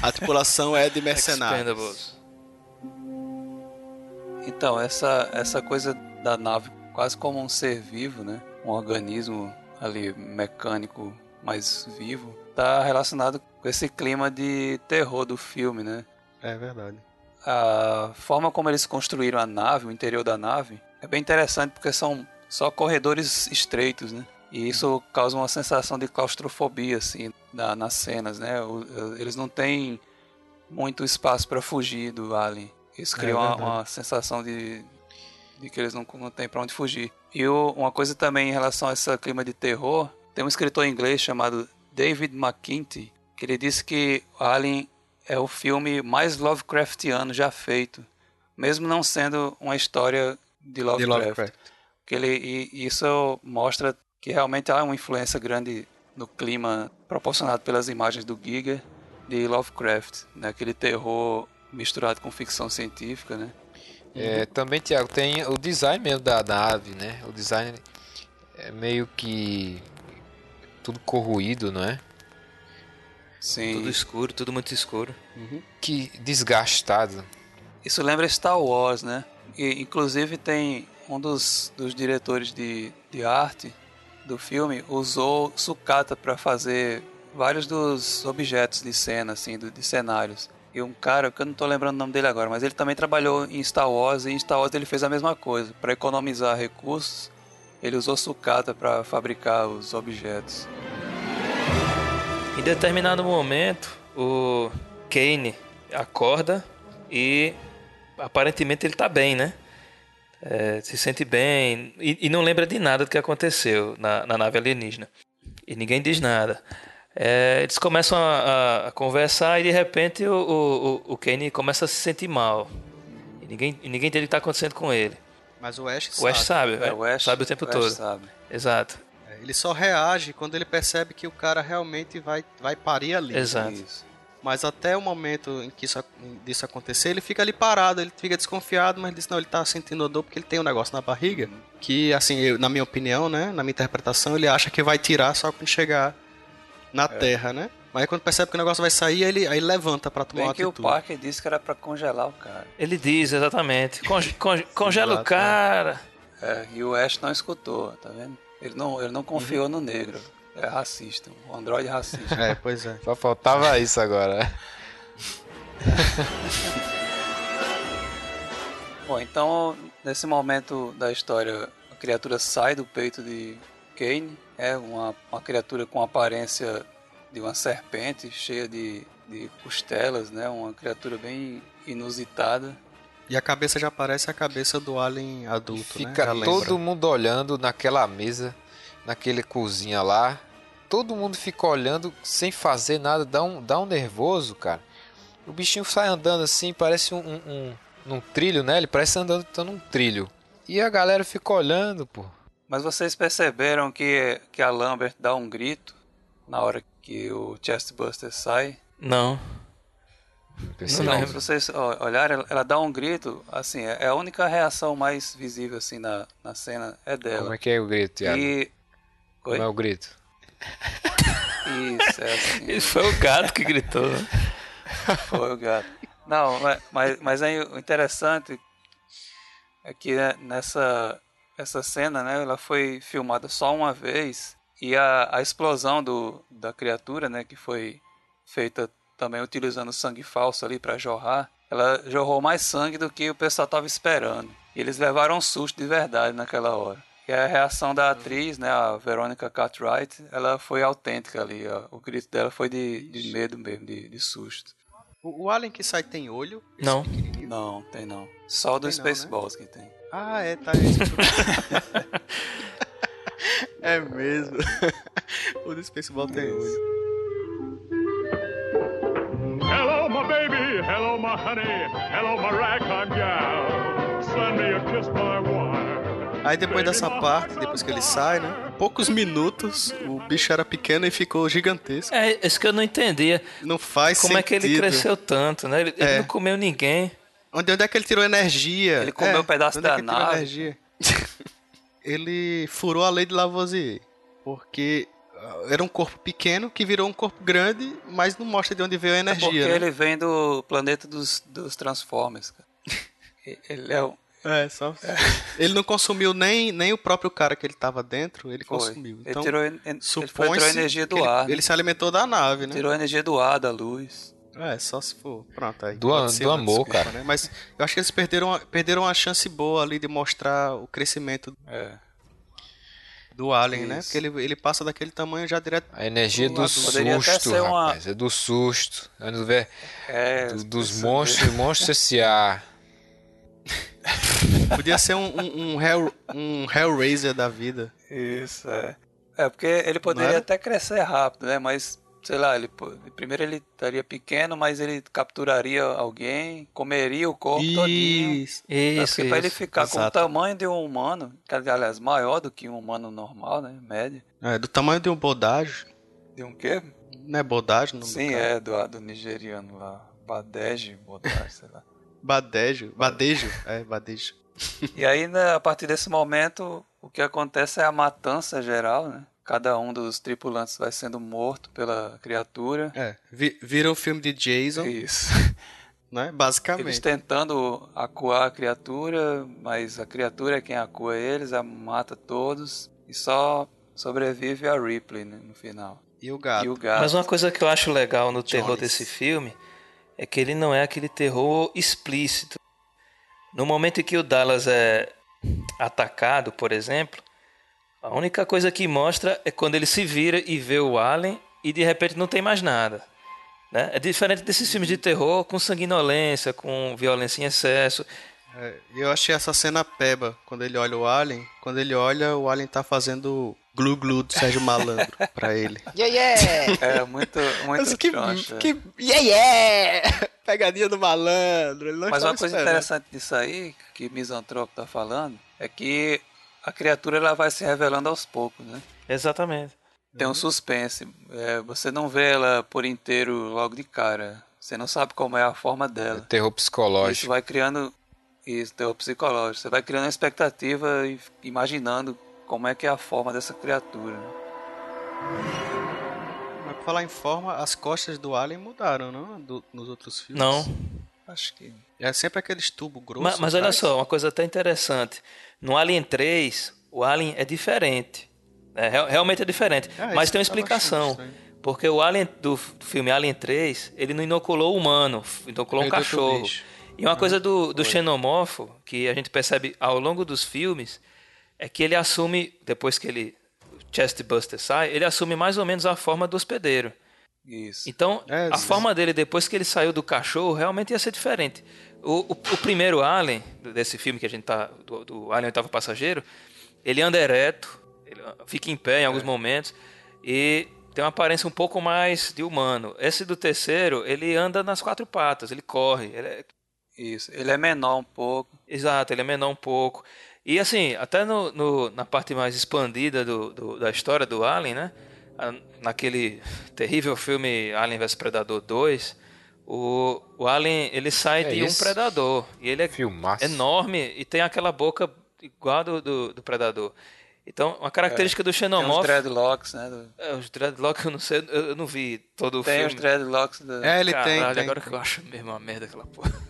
a tripulação é de mercenários. Expendables. Então, essa, essa coisa da nave quase como um ser vivo, né? Um organismo ali mecânico mais vivo, está relacionado com esse clima de terror do filme, né? É verdade. A forma como eles construíram a nave, o interior da nave, é bem interessante porque são só corredores estreitos, né? E isso causa uma sensação de claustrofobia, assim, na, nas cenas, né? O, eles não têm muito espaço para fugir do alien. Isso cria é uma, uma, sensação de, de que eles não, não têm para onde fugir. E o, uma coisa também em relação a esse clima de terror, tem um escritor inglês chamado David McKinty, que ele disse que Alien é o filme mais Lovecraftiano já feito, mesmo não sendo uma história de Lovecraft. De Lovecraft que ele e isso mostra que realmente há uma influência grande no clima proporcionado pelas imagens do Giger de Lovecraft, né? aquele terror misturado com ficção científica, né? É, também, Tiago, tem o design mesmo da nave, né? O design é meio que tudo corroído, não é? Sim. Tudo escuro, tudo muito escuro. Uhum. Que desgastado. Isso lembra Star Wars, né? E, inclusive tem um dos, dos diretores de, de arte do filme usou sucata para fazer vários dos objetos de cena, assim, do, de cenários. E um cara, que eu não estou lembrando o nome dele agora, mas ele também trabalhou em Star Wars e em Star Wars ele fez a mesma coisa. Para economizar recursos, ele usou sucata para fabricar os objetos. Em determinado momento, o Kane acorda e aparentemente ele tá bem, né? É, se sente bem e, e, não lembra de nada do que aconteceu na, na nave alienígena. E ninguém diz nada. É, eles começam a, a, conversar e de repente o, o, o Kane começa a se sentir mal. E ninguém, ninguém entende o que está acontecendo com ele. Mas o Ash sabe. O Ash sabe, é, o Ash, sabe o tempo o todo. Sabe. Exato. É, ele só reage quando ele percebe que o cara realmente vai, vai parir ali. Exato. Isso. Mas até o momento em que isso, disso acontecer, ele fica ali parado, ele fica desconfiado, mas diz não, ele tá sentindo dor porque ele tem um negócio na barriga. Que, assim, eu, na minha opinião, né? Na minha interpretação, ele acha que vai tirar só quando chegar na é. Terra, né? Mas aí quando percebe que o negócio vai sair, aí ele, aí levanta pra tomar Bem uma que atitude. o Parker disse que era pra congelar o cara. Ele diz, exatamente. Conge, conge, congela Exato, o cara. É, e o Ash não escutou, tá vendo? Ele não, ele não confiou uhum. no negro. É racista, um androide racista. É, pois é. Só faltava isso agora. Bom, então, nesse momento da história, a criatura sai do peito de Kane. É uma, uma criatura com aparência de uma serpente, cheia de, de costelas, né? Uma criatura bem inusitada. E a cabeça já parece a cabeça do alien adulto, e Fica né? todo mundo olhando naquela mesa, naquele cozinha lá. Todo mundo fica olhando sem fazer nada, dá um, dá um nervoso, cara. O bichinho sai andando assim, parece um, um, um, um trilho, né? Ele parece andando tá num trilho. E a galera fica olhando, pô. Mas vocês perceberam que, que a Lambert dá um grito na hora que o Chestbuster sai? Não. Não, se vocês olharem, ela dá um grito, assim, é, é a única reação mais visível assim na, na cena é dela. Como é que é o grito, Thiago? E... Como é o grito? Isso, é assim. Isso foi o gato que gritou. Né? Foi o gato. Não, mas, mas aí o interessante é que né, nessa essa cena, né, ela foi filmada só uma vez e a, a explosão do, da criatura, né, que foi feita também utilizando sangue falso ali para jorrar, ela jorrou mais sangue do que o pessoal estava esperando. E eles levaram um susto de verdade naquela hora. E a reação da atriz, né, a Veronica Cartwright, ela foi autêntica ali. Ó. O grito dela foi de, de medo mesmo, de, de susto. O, o Alien que sai tem olho? Não. Não, tem não. Só do Spaceballs né? que tem. Ah, é, tá. é mesmo. o do Spaceball tem olho. Hello, my baby. Hello, my honey. Hello, my ragtime gal. Send me a kiss, my wife. Aí depois dessa parte, depois que ele sai, né? Poucos minutos, o bicho era pequeno e ficou gigantesco. É, isso que eu não entendia. Não faz Como sentido. é que ele cresceu tanto, né? Ele, é. ele não comeu ninguém. Onde, onde é que ele tirou energia? Ele comeu é, um pedaço onde da é que ele nave. Energia? Ele furou a lei de Lavoisier. Porque ah, era um corpo pequeno que virou um corpo grande, mas não mostra de onde veio a energia. É porque né? ele vem do planeta dos, dos Transformers. ele é um... É, só. É. Ele não consumiu nem, nem o próprio cara que ele estava dentro, ele Foi. consumiu. Então, ele tirou, en... ele tirou a energia do ele, ar. Ele né? se alimentou da nave, né? Tirou a energia do ar, da luz. É, só se for. Pronto, aí. Do, do amor, desculpa, cara. Né? Mas eu acho que eles perderam, perderam uma chance boa ali de mostrar o crescimento é. do Alien, né? Isso. né? Porque ele, ele passa daquele tamanho já direto. A energia do susto, rapaz. Uma... É do susto. Vamos ver. É, do, dos monstros, monstros S.A. Podia ser um, um, um, Hell, um Hellraiser da vida. Isso, é. É, porque ele poderia até crescer rápido, né? Mas sei lá, ele primeiro ele estaria pequeno, mas ele capturaria alguém, comeria o corpo isso, todinho. Isso, isso. Pra ele ficar Exato. com o tamanho de um humano, que aliás maior do que um humano normal, né, médio. É, do tamanho de um bodágio. De um quê? Não é bodágio? Não Sim, é, do, do nigeriano lá. Badejo, bodágio, sei lá. Badejo, badejo, é, badejo. E aí, né, a partir desse momento, o que acontece é a matança geral, né? Cada um dos tripulantes vai sendo morto pela criatura. É, vi, vira o filme de Jason. Isso. Né? Basicamente. Eles tentando acuar a criatura, mas a criatura é quem acua eles, a mata todos e só sobrevive a Ripley né, no final. E o, gato. e o gato. Mas uma coisa que eu acho legal no terror desse filme é que ele não é aquele terror explícito. No momento em que o Dallas é atacado, por exemplo, a única coisa que mostra é quando ele se vira e vê o Alien e de repente não tem mais nada. Né? É diferente desses filmes de terror com sanguinolência, com violência em excesso. É, eu achei essa cena peba, quando ele olha o Alien. Quando ele olha, o Alien tá fazendo glu glu do Sérgio Malandro pra ele. Yeah, yeah! É, muito, muito que, que Yeah, yeah! Pegadinha do malandro. Mas uma coisa esperando. interessante disso aí, que o Misantropo tá falando, é que a criatura ela vai se revelando aos poucos, né? Exatamente. Tem um suspense. É, você não vê ela por inteiro logo de cara. Você não sabe como é a forma dela. É terror psicológico. Isso vai criando. Isso, terror psicológico. Você vai criando uma expectativa e imaginando como é que é a forma dessa criatura. Né? Mas pra falar em forma, as costas do Alien mudaram, não? Do, nos outros filmes. Não. Acho que. É sempre aquele tubo grosso. Mas, mas olha só, uma coisa até interessante. No Alien 3, o Alien é diferente. É, realmente é diferente. É, mas tem uma explicação. Porque o Alien do, filme Alien 3, ele não inoculou o humano, inoculou um cachorro. E uma coisa do, do xenomorfo, que a gente percebe ao longo dos filmes, é que ele assume, depois que ele Chestbuster sai, ele assume mais ou menos a forma do hospedeiro. Isso. Então, é, a forma dele depois que ele saiu do cachorro realmente ia ser diferente. O, o, o primeiro Alien, desse filme que a gente tá. Do, do Alien Oitavo Passageiro, ele anda ereto, ele fica em pé em alguns é. momentos e tem uma aparência um pouco mais de humano. Esse do terceiro, ele anda nas quatro patas, ele corre. Ele é... Isso, ele é menor um pouco. Exato, ele é menor um pouco. E assim, até no, no na parte mais expandida do, do, da história do Alien, né? Naquele terrível filme Alien vs Predador 2, o, o Alien ele sai é de um predador. E ele é Filmaço. enorme e tem aquela boca igual do, do, do predador. Então, uma característica é, do Xenomorph... Tem os dreadlocks, né? Do... É, os dreadlocks eu não sei, eu não vi todo o tem filme. Tem os dreadlocks do... É, ele Caralho, tem, tem. agora que eu acho mesmo uma merda aquela porra.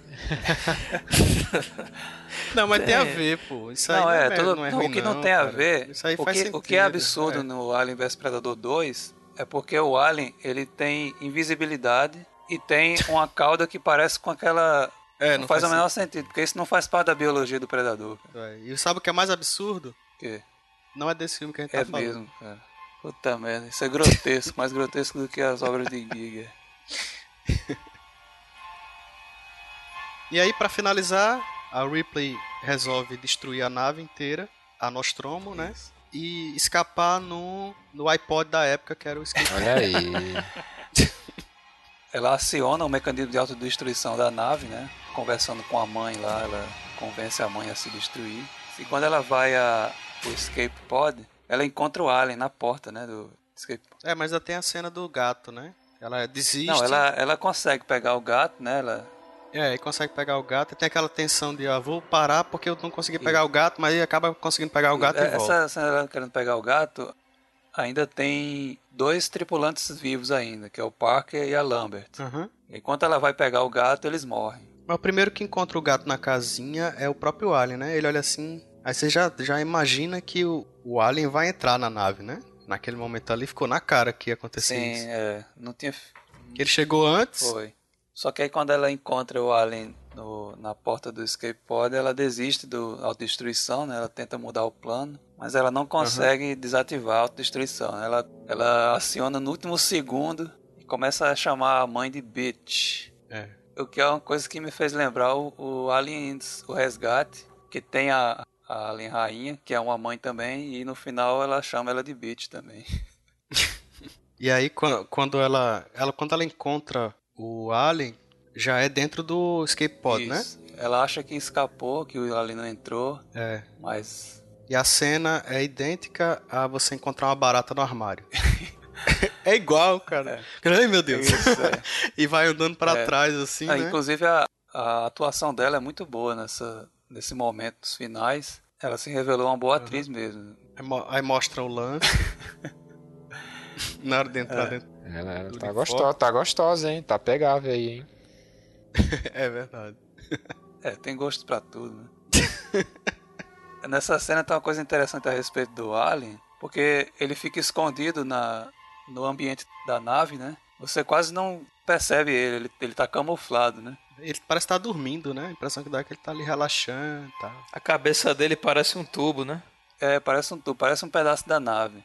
não, mas tem. tem a ver, pô. Isso não, aí é, não é, todo, não é ruim, O que não, não tem cara. a ver... Isso aí o, faz que, sentido, o que é absurdo é. no Alien vs Predador 2 é porque o Alien, ele tem invisibilidade e tem uma cauda que parece com aquela... É, não, não faz, faz o menor sentido, porque isso não faz parte da biologia do predador. É, e sabe o que é mais absurdo? O quê? Não é desse filme que a gente é tá falando. É mesmo, cara. Puta merda, isso é grotesco, mais grotesco do que as obras de Giga. e aí, para finalizar, a Ripley resolve destruir a nave inteira, a Nostromo, né? E escapar no, no iPod da época, que era o Escape. Olha aí. ela aciona o mecanismo de autodestruição da nave, né? Conversando com a mãe lá, ela convence a mãe a se destruir. E quando ela vai a, o escape pod, ela encontra o alien na porta, né, do escape pod. É, mas ainda tem a cena do gato, né? Ela desiste. Não, ela, ela consegue pegar o gato, né? Ela... É, e consegue pegar o gato. E tem aquela tensão de, ah, vou parar porque eu não consegui pegar o gato, mas aí acaba conseguindo pegar o gato e, e volta. Essa cena dela querendo pegar o gato, ainda tem dois tripulantes vivos ainda, que é o Parker e a Lambert. Uhum. Enquanto ela vai pegar o gato, eles morrem. Mas o primeiro que encontra o gato na casinha é o próprio Alien, né? Ele olha assim, Aí você já, já imagina que o, o Alien vai entrar na nave, né? Naquele momento ali ficou na cara que ia acontecer Sim, isso. é. Não tinha. Ele chegou antes. Foi. Só que aí quando ela encontra o Alien no, na porta do escape pod, ela desiste da autodestruição, né? Ela tenta mudar o plano, mas ela não consegue uhum. desativar a autodestruição. Ela, ela aciona no último segundo e começa a chamar a mãe de bitch. É. O que é uma coisa que me fez lembrar o, o Aliens, o Resgate, que tem a, a Alien Rainha, que é uma mãe também, e no final ela chama ela de bitch também. e aí quando ela, ela quando ela encontra o Alien, já é dentro do escape pod, né? Isso. né? Ela acha que escapou, que o Alien não entrou. É. Mas e a cena é idêntica a você encontrar uma barata no armário. é igual, cara. É. Ai, meu Deus. Isso, é. e vai andando para é. trás, assim, é, né? Inclusive, a, a atuação dela é muito boa nessa, nesse momento dos finais, ela se revelou uma boa atriz uhum. mesmo. Aí mostra o lance. Na hora de entrar é. dentro. Ela, ela tá gostosa, tá gostosa, hein? Tá pegável aí, hein? é verdade. É, tem gosto para tudo, né? Nessa cena tem uma coisa interessante a respeito do Alien, porque ele fica escondido na, no ambiente da nave, né? Você quase não percebe ele, ele, ele tá camuflado, né? Ele parece estar tá dormindo, né? A impressão que dá é que ele tá ali relaxando tá. A cabeça dele parece um tubo, né? É, parece um tubo, parece um pedaço da nave.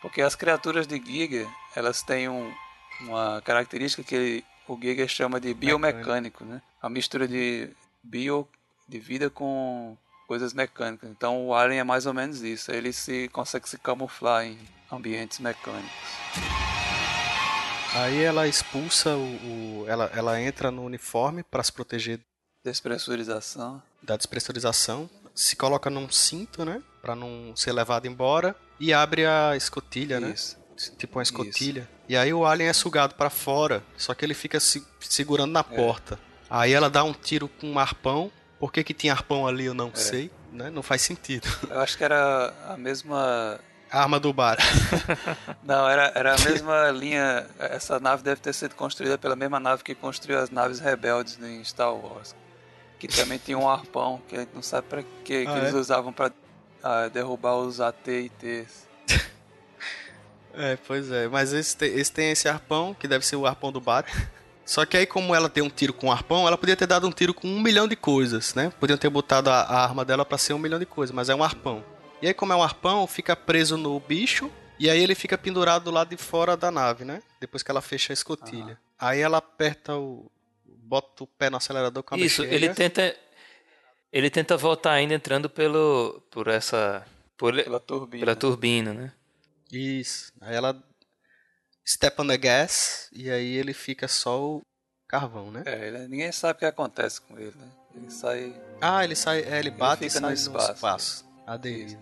Porque as criaturas de Giga, elas têm um, uma característica que o Giger chama de biomecânico, né? A mistura de bio, de vida com coisas mecânicas. Então o Alien é mais ou menos isso. Ele se consegue se camuflar em ambientes mecânicos. Aí ela expulsa o, o ela, ela entra no uniforme para se proteger despressurização. Da despressurização, se coloca num cinto, né, para não ser levado embora e abre a escotilha, né? Isso. né? Tipo uma escotilha. Isso. E aí o alien é sugado para fora, só que ele fica se, segurando na é. porta. Aí ela dá um tiro com um arpão. Por que, que tinha arpão ali eu não é. sei, né? Não faz sentido. Eu acho que era a mesma arma do bar. Não, era, era a mesma linha. Essa nave deve ter sido construída pela mesma nave que construiu as naves rebeldes em Star Wars. Que também tinha um arpão, que a gente não sabe pra quê, que ah, eles é? usavam pra uh, derrubar os AT e T's. É, pois é. Mas esse tem, esse tem esse arpão, que deve ser o arpão do Bat. Só que aí, como ela tem um tiro com um arpão, ela podia ter dado um tiro com um milhão de coisas, né? Podiam ter botado a, a arma dela para ser um milhão de coisas, mas é um arpão. E aí, como é um arpão, fica preso no bicho. E aí ele fica pendurado do lado de fora da nave, né? Depois que ela fecha a escotilha. Ah. Aí ela aperta o. bota o pé no acelerador com a Isso, ele tenta. Ele tenta voltar ainda entrando pelo. por essa. Por, pela turbina. Pela turbina, né? Isso. Aí ela step on the gas e aí ele fica só o carvão, né? É, ele, ninguém sabe o que acontece com ele, né? Ele sai. Ah, ele sai. É, ele bate ele fica e sai no espaço. No espaço. Aderido.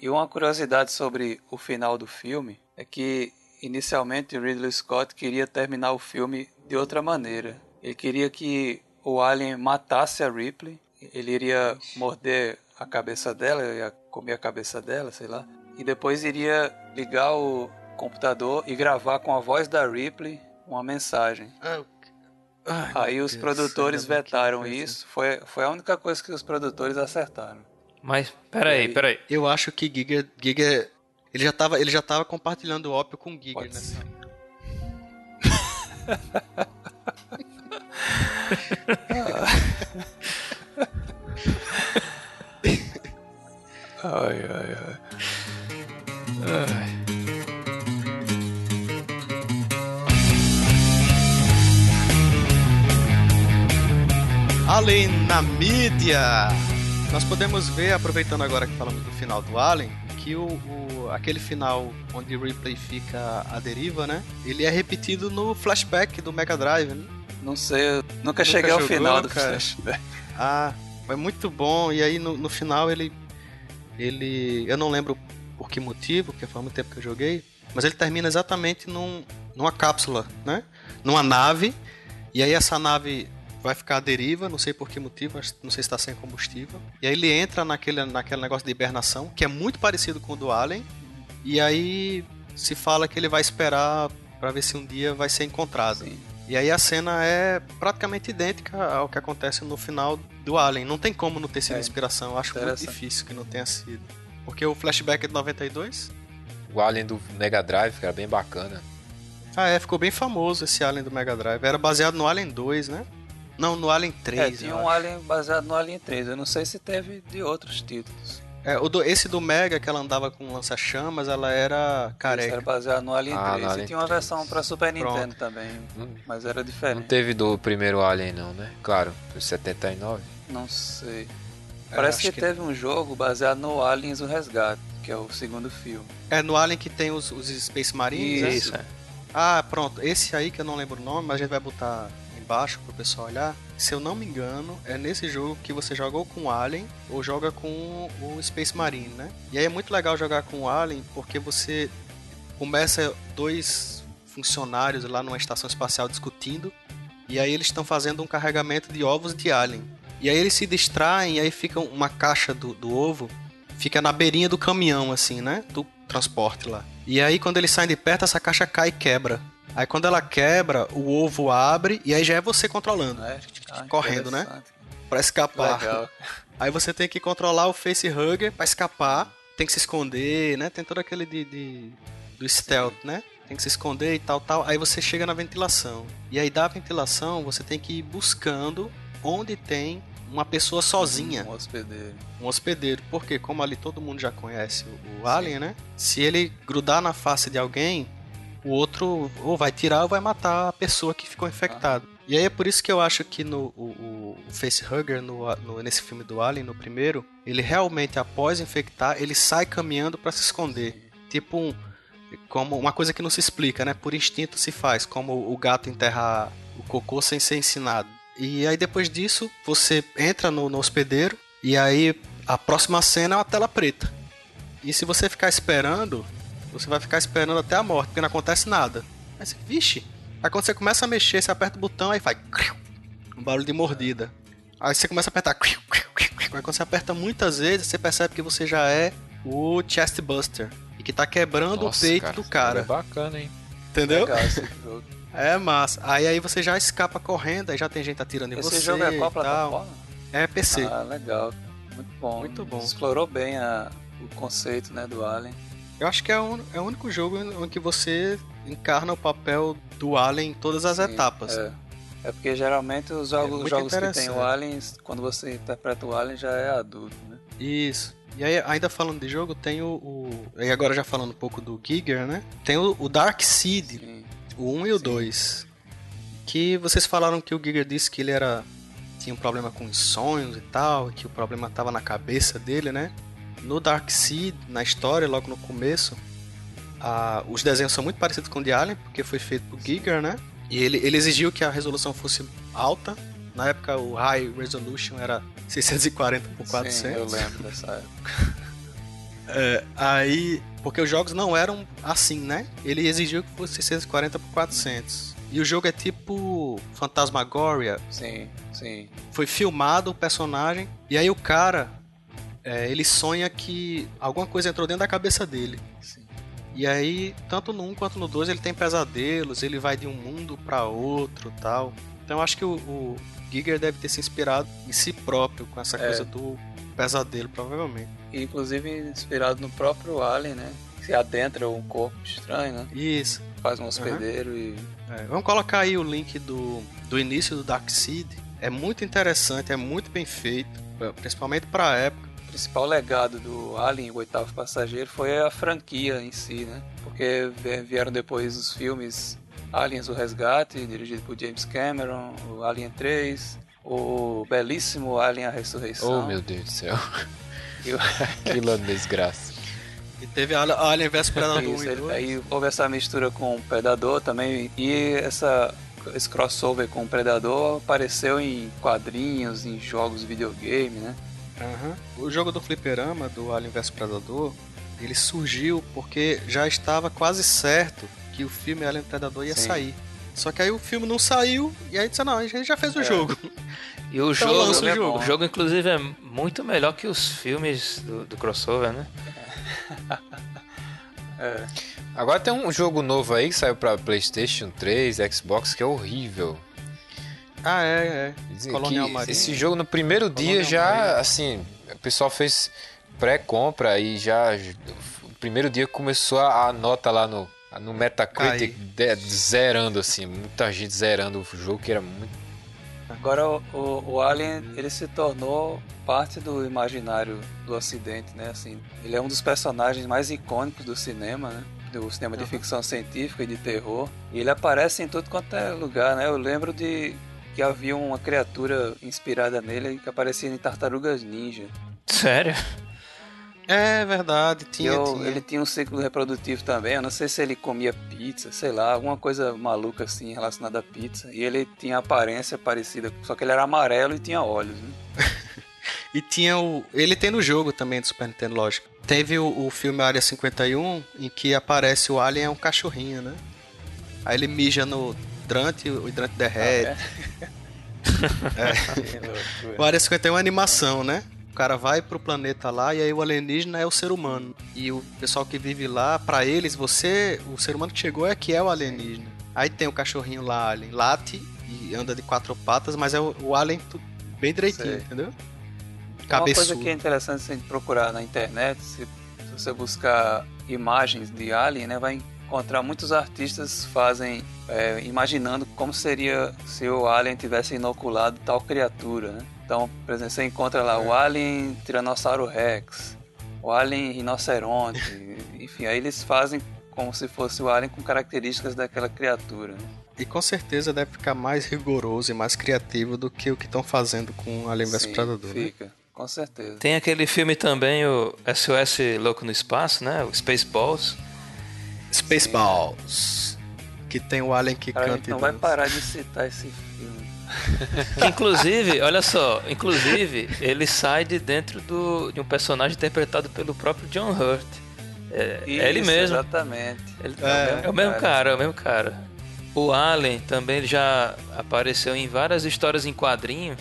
E uma curiosidade sobre o final do filme é que inicialmente Ridley Scott queria terminar o filme de outra maneira. Ele queria que o alien matasse a Ripley, ele iria morder a cabeça dela, ia comer a cabeça dela, sei lá, e depois iria ligar o computador e gravar com a voz da Ripley uma mensagem. Ai, Aí os Deus, produtores vetaram isso, foi, foi a única coisa que os produtores acertaram. Mas, peraí, peraí. Eu acho que Giga, Giga ele já tava, ele já tava compartilhando o ópio com Giga, Pode né? ai, ai, ai. ai. Além na mídia. Nós podemos ver, aproveitando agora que falamos do final do Alien, que o, o, aquele final onde Ripley fica à deriva, né? Ele é repetido no flashback do Mega Drive, né? Não sei, eu nunca, nunca cheguei jogou, ao final do cara. flashback. Ah, é muito bom. E aí no, no final ele. Ele. Eu não lembro por que motivo, porque faz muito tempo que eu joguei. Mas ele termina exatamente num, numa cápsula, né? Numa nave. E aí essa nave vai ficar à deriva, não sei por que motivo, não sei se está sem combustível. E aí ele entra naquele, naquele negócio de hibernação, que é muito parecido com o do Alien. E aí se fala que ele vai esperar para ver se um dia vai ser encontrado. Sim. E aí a cena é praticamente idêntica ao que acontece no final do Alien. Não tem como não ter sido é. inspiração. Eu acho muito difícil que não tenha sido. Porque o flashback é de 92. O Alien do Mega Drive, que era bem bacana. Ah, é, ficou bem famoso esse Alien do Mega Drive. Era baseado no Alien 2, né? Não, no Alien 3. É, tinha um Alien baseado no Alien 3. Eu não sei se teve de outros títulos. É, o do, esse do Mega, que ela andava com lança-chamas, ela era careca. Isso era baseado no Alien ah, 3. No Alien e tinha uma versão pra Super Pronto. Nintendo também, mas era diferente. Não teve do primeiro Alien não, né? Claro, foi 79. Não sei. É, Parece que, que, teve um jogo baseado no Aliens o Resgate, que é o segundo filme. É no Alien que tem os, os Space Marines? Né? Isso. É. Ah, pronto. Esse aí que eu não lembro o nome, mas a gente vai botar embaixo pro pessoal olhar. Se eu não me engano, é nesse jogo que você joga ou com o Alien ou joga com o Space Marine, né? E aí é muito legal jogar com o Alien porque você começa dois funcionários lá numa estação espacial discutindo e aí eles estão fazendo um carregamento de ovos de Alien. E aí eles se distraem e aí fica uma caixa do, do ovo fica na beirinha do caminhão, assim, né? Do transporte lá. E aí, quando eles saem de perto, essa caixa cai e quebra. Aí quando ela quebra, o ovo abre e aí já é você controlando. É, ah, correndo, né? Pra escapar. Legal. Aí você tem que controlar o facehugger pra escapar. Tem que se esconder, né? Tem todo aquele de, de do stealth, né? Tem que se esconder e tal, tal. Aí você chega na ventilação. E aí da ventilação você tem que ir buscando onde tem uma pessoa sozinha. Um hospedeiro. Um hospedeiro. Porque como ali todo mundo já conhece o, o Alien, né? Se ele grudar na face de alguém, o outro ou vai tirar ou vai matar a pessoa que ficou infectada. Ah. E aí é por isso que eu acho que no o, o facehugger, no, no, nesse filme do Alien, no primeiro, ele realmente, após infectar, ele sai caminhando para se esconder. Tipo um, como uma coisa que não se explica, né? Por instinto se faz, como o gato enterrar o cocô sem ser ensinado. E aí depois disso, você entra no, no hospedeiro e aí a próxima cena é uma tela preta. E se você ficar esperando, você vai ficar esperando até a morte, porque não acontece nada. Aí você, vixe. Aí quando você começa a mexer, você aperta o botão, aí faz um barulho de mordida. Aí você começa a apertar. Aí quando você aperta muitas vezes, você percebe que você já é o chest buster. E que tá quebrando Nossa, o peito cara, do cara. É bacana, hein? Entendeu? É massa. Aí aí você já escapa correndo, aí já tem gente atirando em Esse você. Esse jogo é qual plataforma? É PC. Ah, legal. Muito bom. Muito bom. Explorou bem a, o conceito né, do Alien. Eu acho que é, um, é o único jogo em que você encarna o papel do Alien em todas as Sim, etapas. É. é. porque geralmente os jogos, é jogos que tem o Alien, quando você interpreta o Alien já é adulto, né? Isso. E aí, ainda falando de jogo, tem o, o. E agora já falando um pouco do Giger, né? Tem o, o Dark Seed, Sim. o 1 e o Sim. 2. Que vocês falaram que o Giger disse que ele era. tinha um problema com os sonhos e tal, que o problema tava na cabeça dele, né? No Dark Seed, na história, logo no começo, a, os desenhos são muito parecidos com o de Alien, porque foi feito por Giger, né? E ele, ele exigiu que a resolução fosse alta. Na época, o High Resolution era 640 por 400. Sim, eu lembro dessa época. é, aí, porque os jogos não eram assim, né? Ele exigiu que fosse 640 por 400. E o jogo é tipo Fantasmagoria. Sim, sim. Foi filmado o personagem e aí o cara é, ele sonha que alguma coisa entrou dentro da cabeça dele. Sim. E aí, tanto no 1 quanto no 2, ele tem pesadelos, ele vai de um mundo para outro tal. Então eu acho que o, o, Giger deve ter se inspirado em si próprio com essa é. coisa do pesadelo, provavelmente. E, inclusive inspirado no próprio Alien, né? Se adentra um corpo estranho, né? Isso. Faz um hospedeiro uhum. e. É, vamos colocar aí o link do, do início do Dark Seed. É muito interessante, é muito bem feito, principalmente para a época principal legado do Alien, o oitavo passageiro, foi a franquia em si, né? Porque vieram depois os filmes Aliens, o Resgate, dirigido por James Cameron, o Alien 3, o belíssimo Alien, a Ressurreição. Oh, meu Deus do céu. Eu... Aquilo é desgraça. E teve Alien vs Predador Isso, 1 Aí houve essa mistura com o Predador também, e essa esse crossover com o Predador apareceu em quadrinhos, em jogos de videogame, né? Uhum. O jogo do fliperama, do Alien vs Predador, ele surgiu porque já estava quase certo que o filme Alien Predador ia Sim. sair. Só que aí o filme não saiu e aí disse, não, a gente já fez o é. jogo. E o então, jogo, o jogo. o jogo, inclusive, é muito melhor que os filmes do, do crossover, né? é. Agora tem um jogo novo aí que saiu pra Playstation 3, Xbox, que é horrível. Ah, é, é. Colonial Marine. Esse jogo no primeiro Colonial dia já, assim, o pessoal fez pré-compra e já. No primeiro dia começou a, a nota lá no, no Metacritic de, zerando, assim, muita gente zerando o jogo que era muito. Agora o, o, o, Alien ele se tornou parte do imaginário do Ocidente, né? Assim, ele é um dos personagens mais icônicos do cinema, né? Do cinema de ficção científica e de terror. E ele aparece em tudo quanto é lugar, né? Eu lembro de que havia uma criatura inspirada nele que aparecia em Tartarugas Ninja. Sério? É verdade, tinha, eu, tinha, Ele tinha um ciclo reprodutivo também. Eu não sei se ele comia pizza, sei lá, alguma coisa maluca assim relacionada à pizza. E ele tinha aparência parecida, só que ele era amarelo e tinha olhos, né? e tinha o. Ele tem no jogo também do Super Nintendo, lógico. Teve o, o filme Área 51, em que aparece o Alien é um cachorrinho, né? Aí ele mija no, hidrante, o hidrante derrete. Ah, é? é. o Área 51 é uma animação, né? O cara vai pro planeta lá e aí o alienígena é o ser humano. E o pessoal que vive lá, para eles, você, o ser humano que chegou é que é o alienígena. Aí tem o cachorrinho lá, alien, late e anda de quatro patas, mas é o, o alien bem direitinho, Sei. entendeu? Cabeçudo. Uma coisa que é interessante se a gente procurar na internet, se, se você buscar imagens de alien, né, vai encontrar muitos artistas fazem é, imaginando como seria se o alien tivesse inoculado tal criatura, né? Então, por exemplo, você encontra lá é. o alien Tiranossauro Rex, o alien rinoceronte, enfim, aí eles fazem como se fosse o alien com características daquela criatura. Né? E com certeza deve ficar mais rigoroso e mais criativo do que o que estão fazendo com Alien vs Predador. Né? Fica, né? com certeza. Tem aquele filme também, o SOS Louco no Espaço, né? O Spaceballs. Spaceballs. Que tem o Alien que Cara, canta e não vai parar de citar esse filme. Que, inclusive, olha só, inclusive, ele sai de dentro do, de um personagem interpretado pelo próprio John Hurt. É, Isso, é ele mesmo. Exatamente. Ele, é, é, o mesmo cara, é o mesmo cara. O Allen também já apareceu em várias histórias em quadrinhos,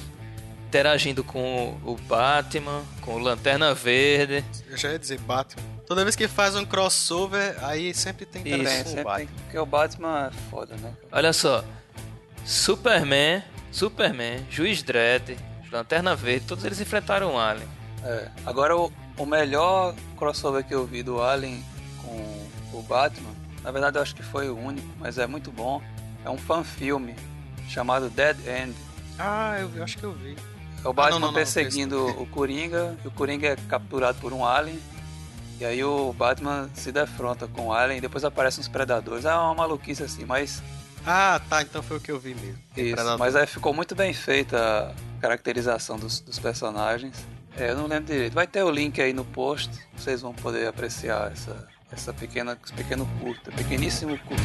interagindo com o Batman, com o Lanterna Verde. Eu já ia dizer Batman. Toda vez que faz um crossover, aí sempre tem que com o Batman. porque o Batman é foda, né? Olha só. Superman, Superman, Juiz Dredd, Lanterna Verde, todos eles enfrentaram o Alien. É. Agora o, o melhor crossover que eu vi do Alien com o Batman na verdade, eu acho que foi o único, mas é muito bom. É um fan-filme chamado Dead End. Ah, eu, eu acho que eu vi. É o Batman ah, não, não, perseguindo o Coringa, e o Coringa é capturado por um alien. E aí o Batman se defronta com o alien e depois aparecem os predadores. É uma maluquice assim, mas. Ah, tá, então foi o que eu vi mesmo. Isso, mas aí ficou muito bem feita a caracterização dos, dos personagens. É, eu não lembro direito. Vai ter o link aí no post, vocês vão poder apreciar essa, essa pequena, esse pequeno curta, pequeníssimo curta.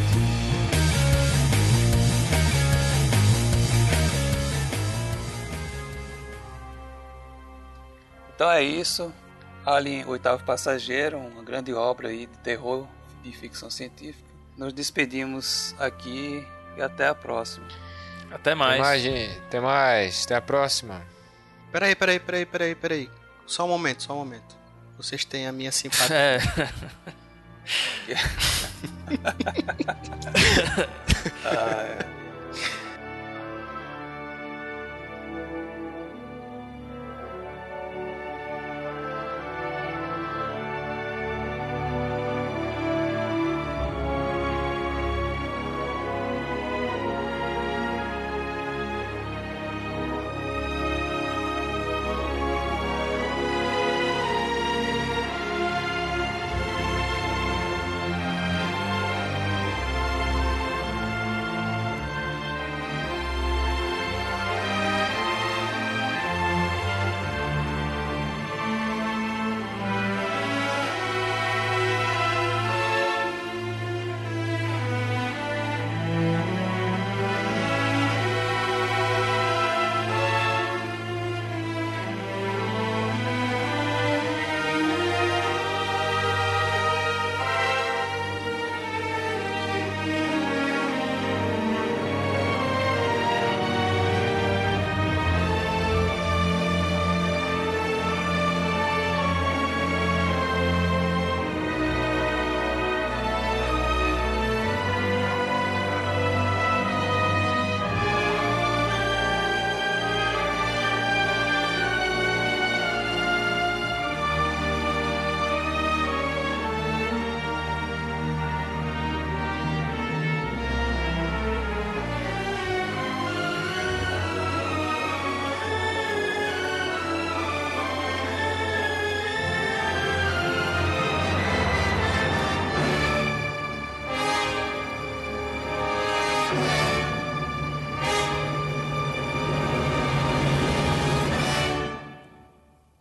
Então é isso. Alien, Oitavo Passageiro, uma grande obra aí de terror e ficção científica. Nos despedimos aqui e até a próxima. Até mais. Até mais, gente. Até mais. Até a próxima. Peraí, peraí, peraí, peraí, peraí. Só um momento, só um momento. Vocês têm a minha simpatia. É. ah, é.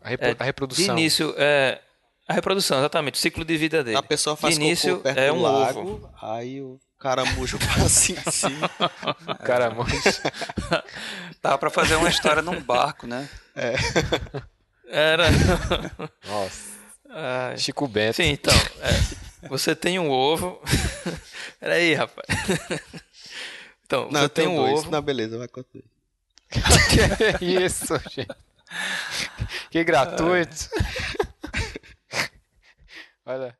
A, repro é, a reprodução. De início, é, a reprodução, exatamente, o ciclo de vida dele. A pessoa faz de início, perto é um do lago, ovo. aí o caramujo passa em cima. caramujo. Dava pra fazer uma história num barco, né? É. Era. Nossa. Ai. Chico Bento. Sim, então. É, você tem um ovo. Peraí, rapaz. Então, não, você tem um dois. ovo. Não, beleza, vai contar. que isso, gente. Que gratuito. Olha.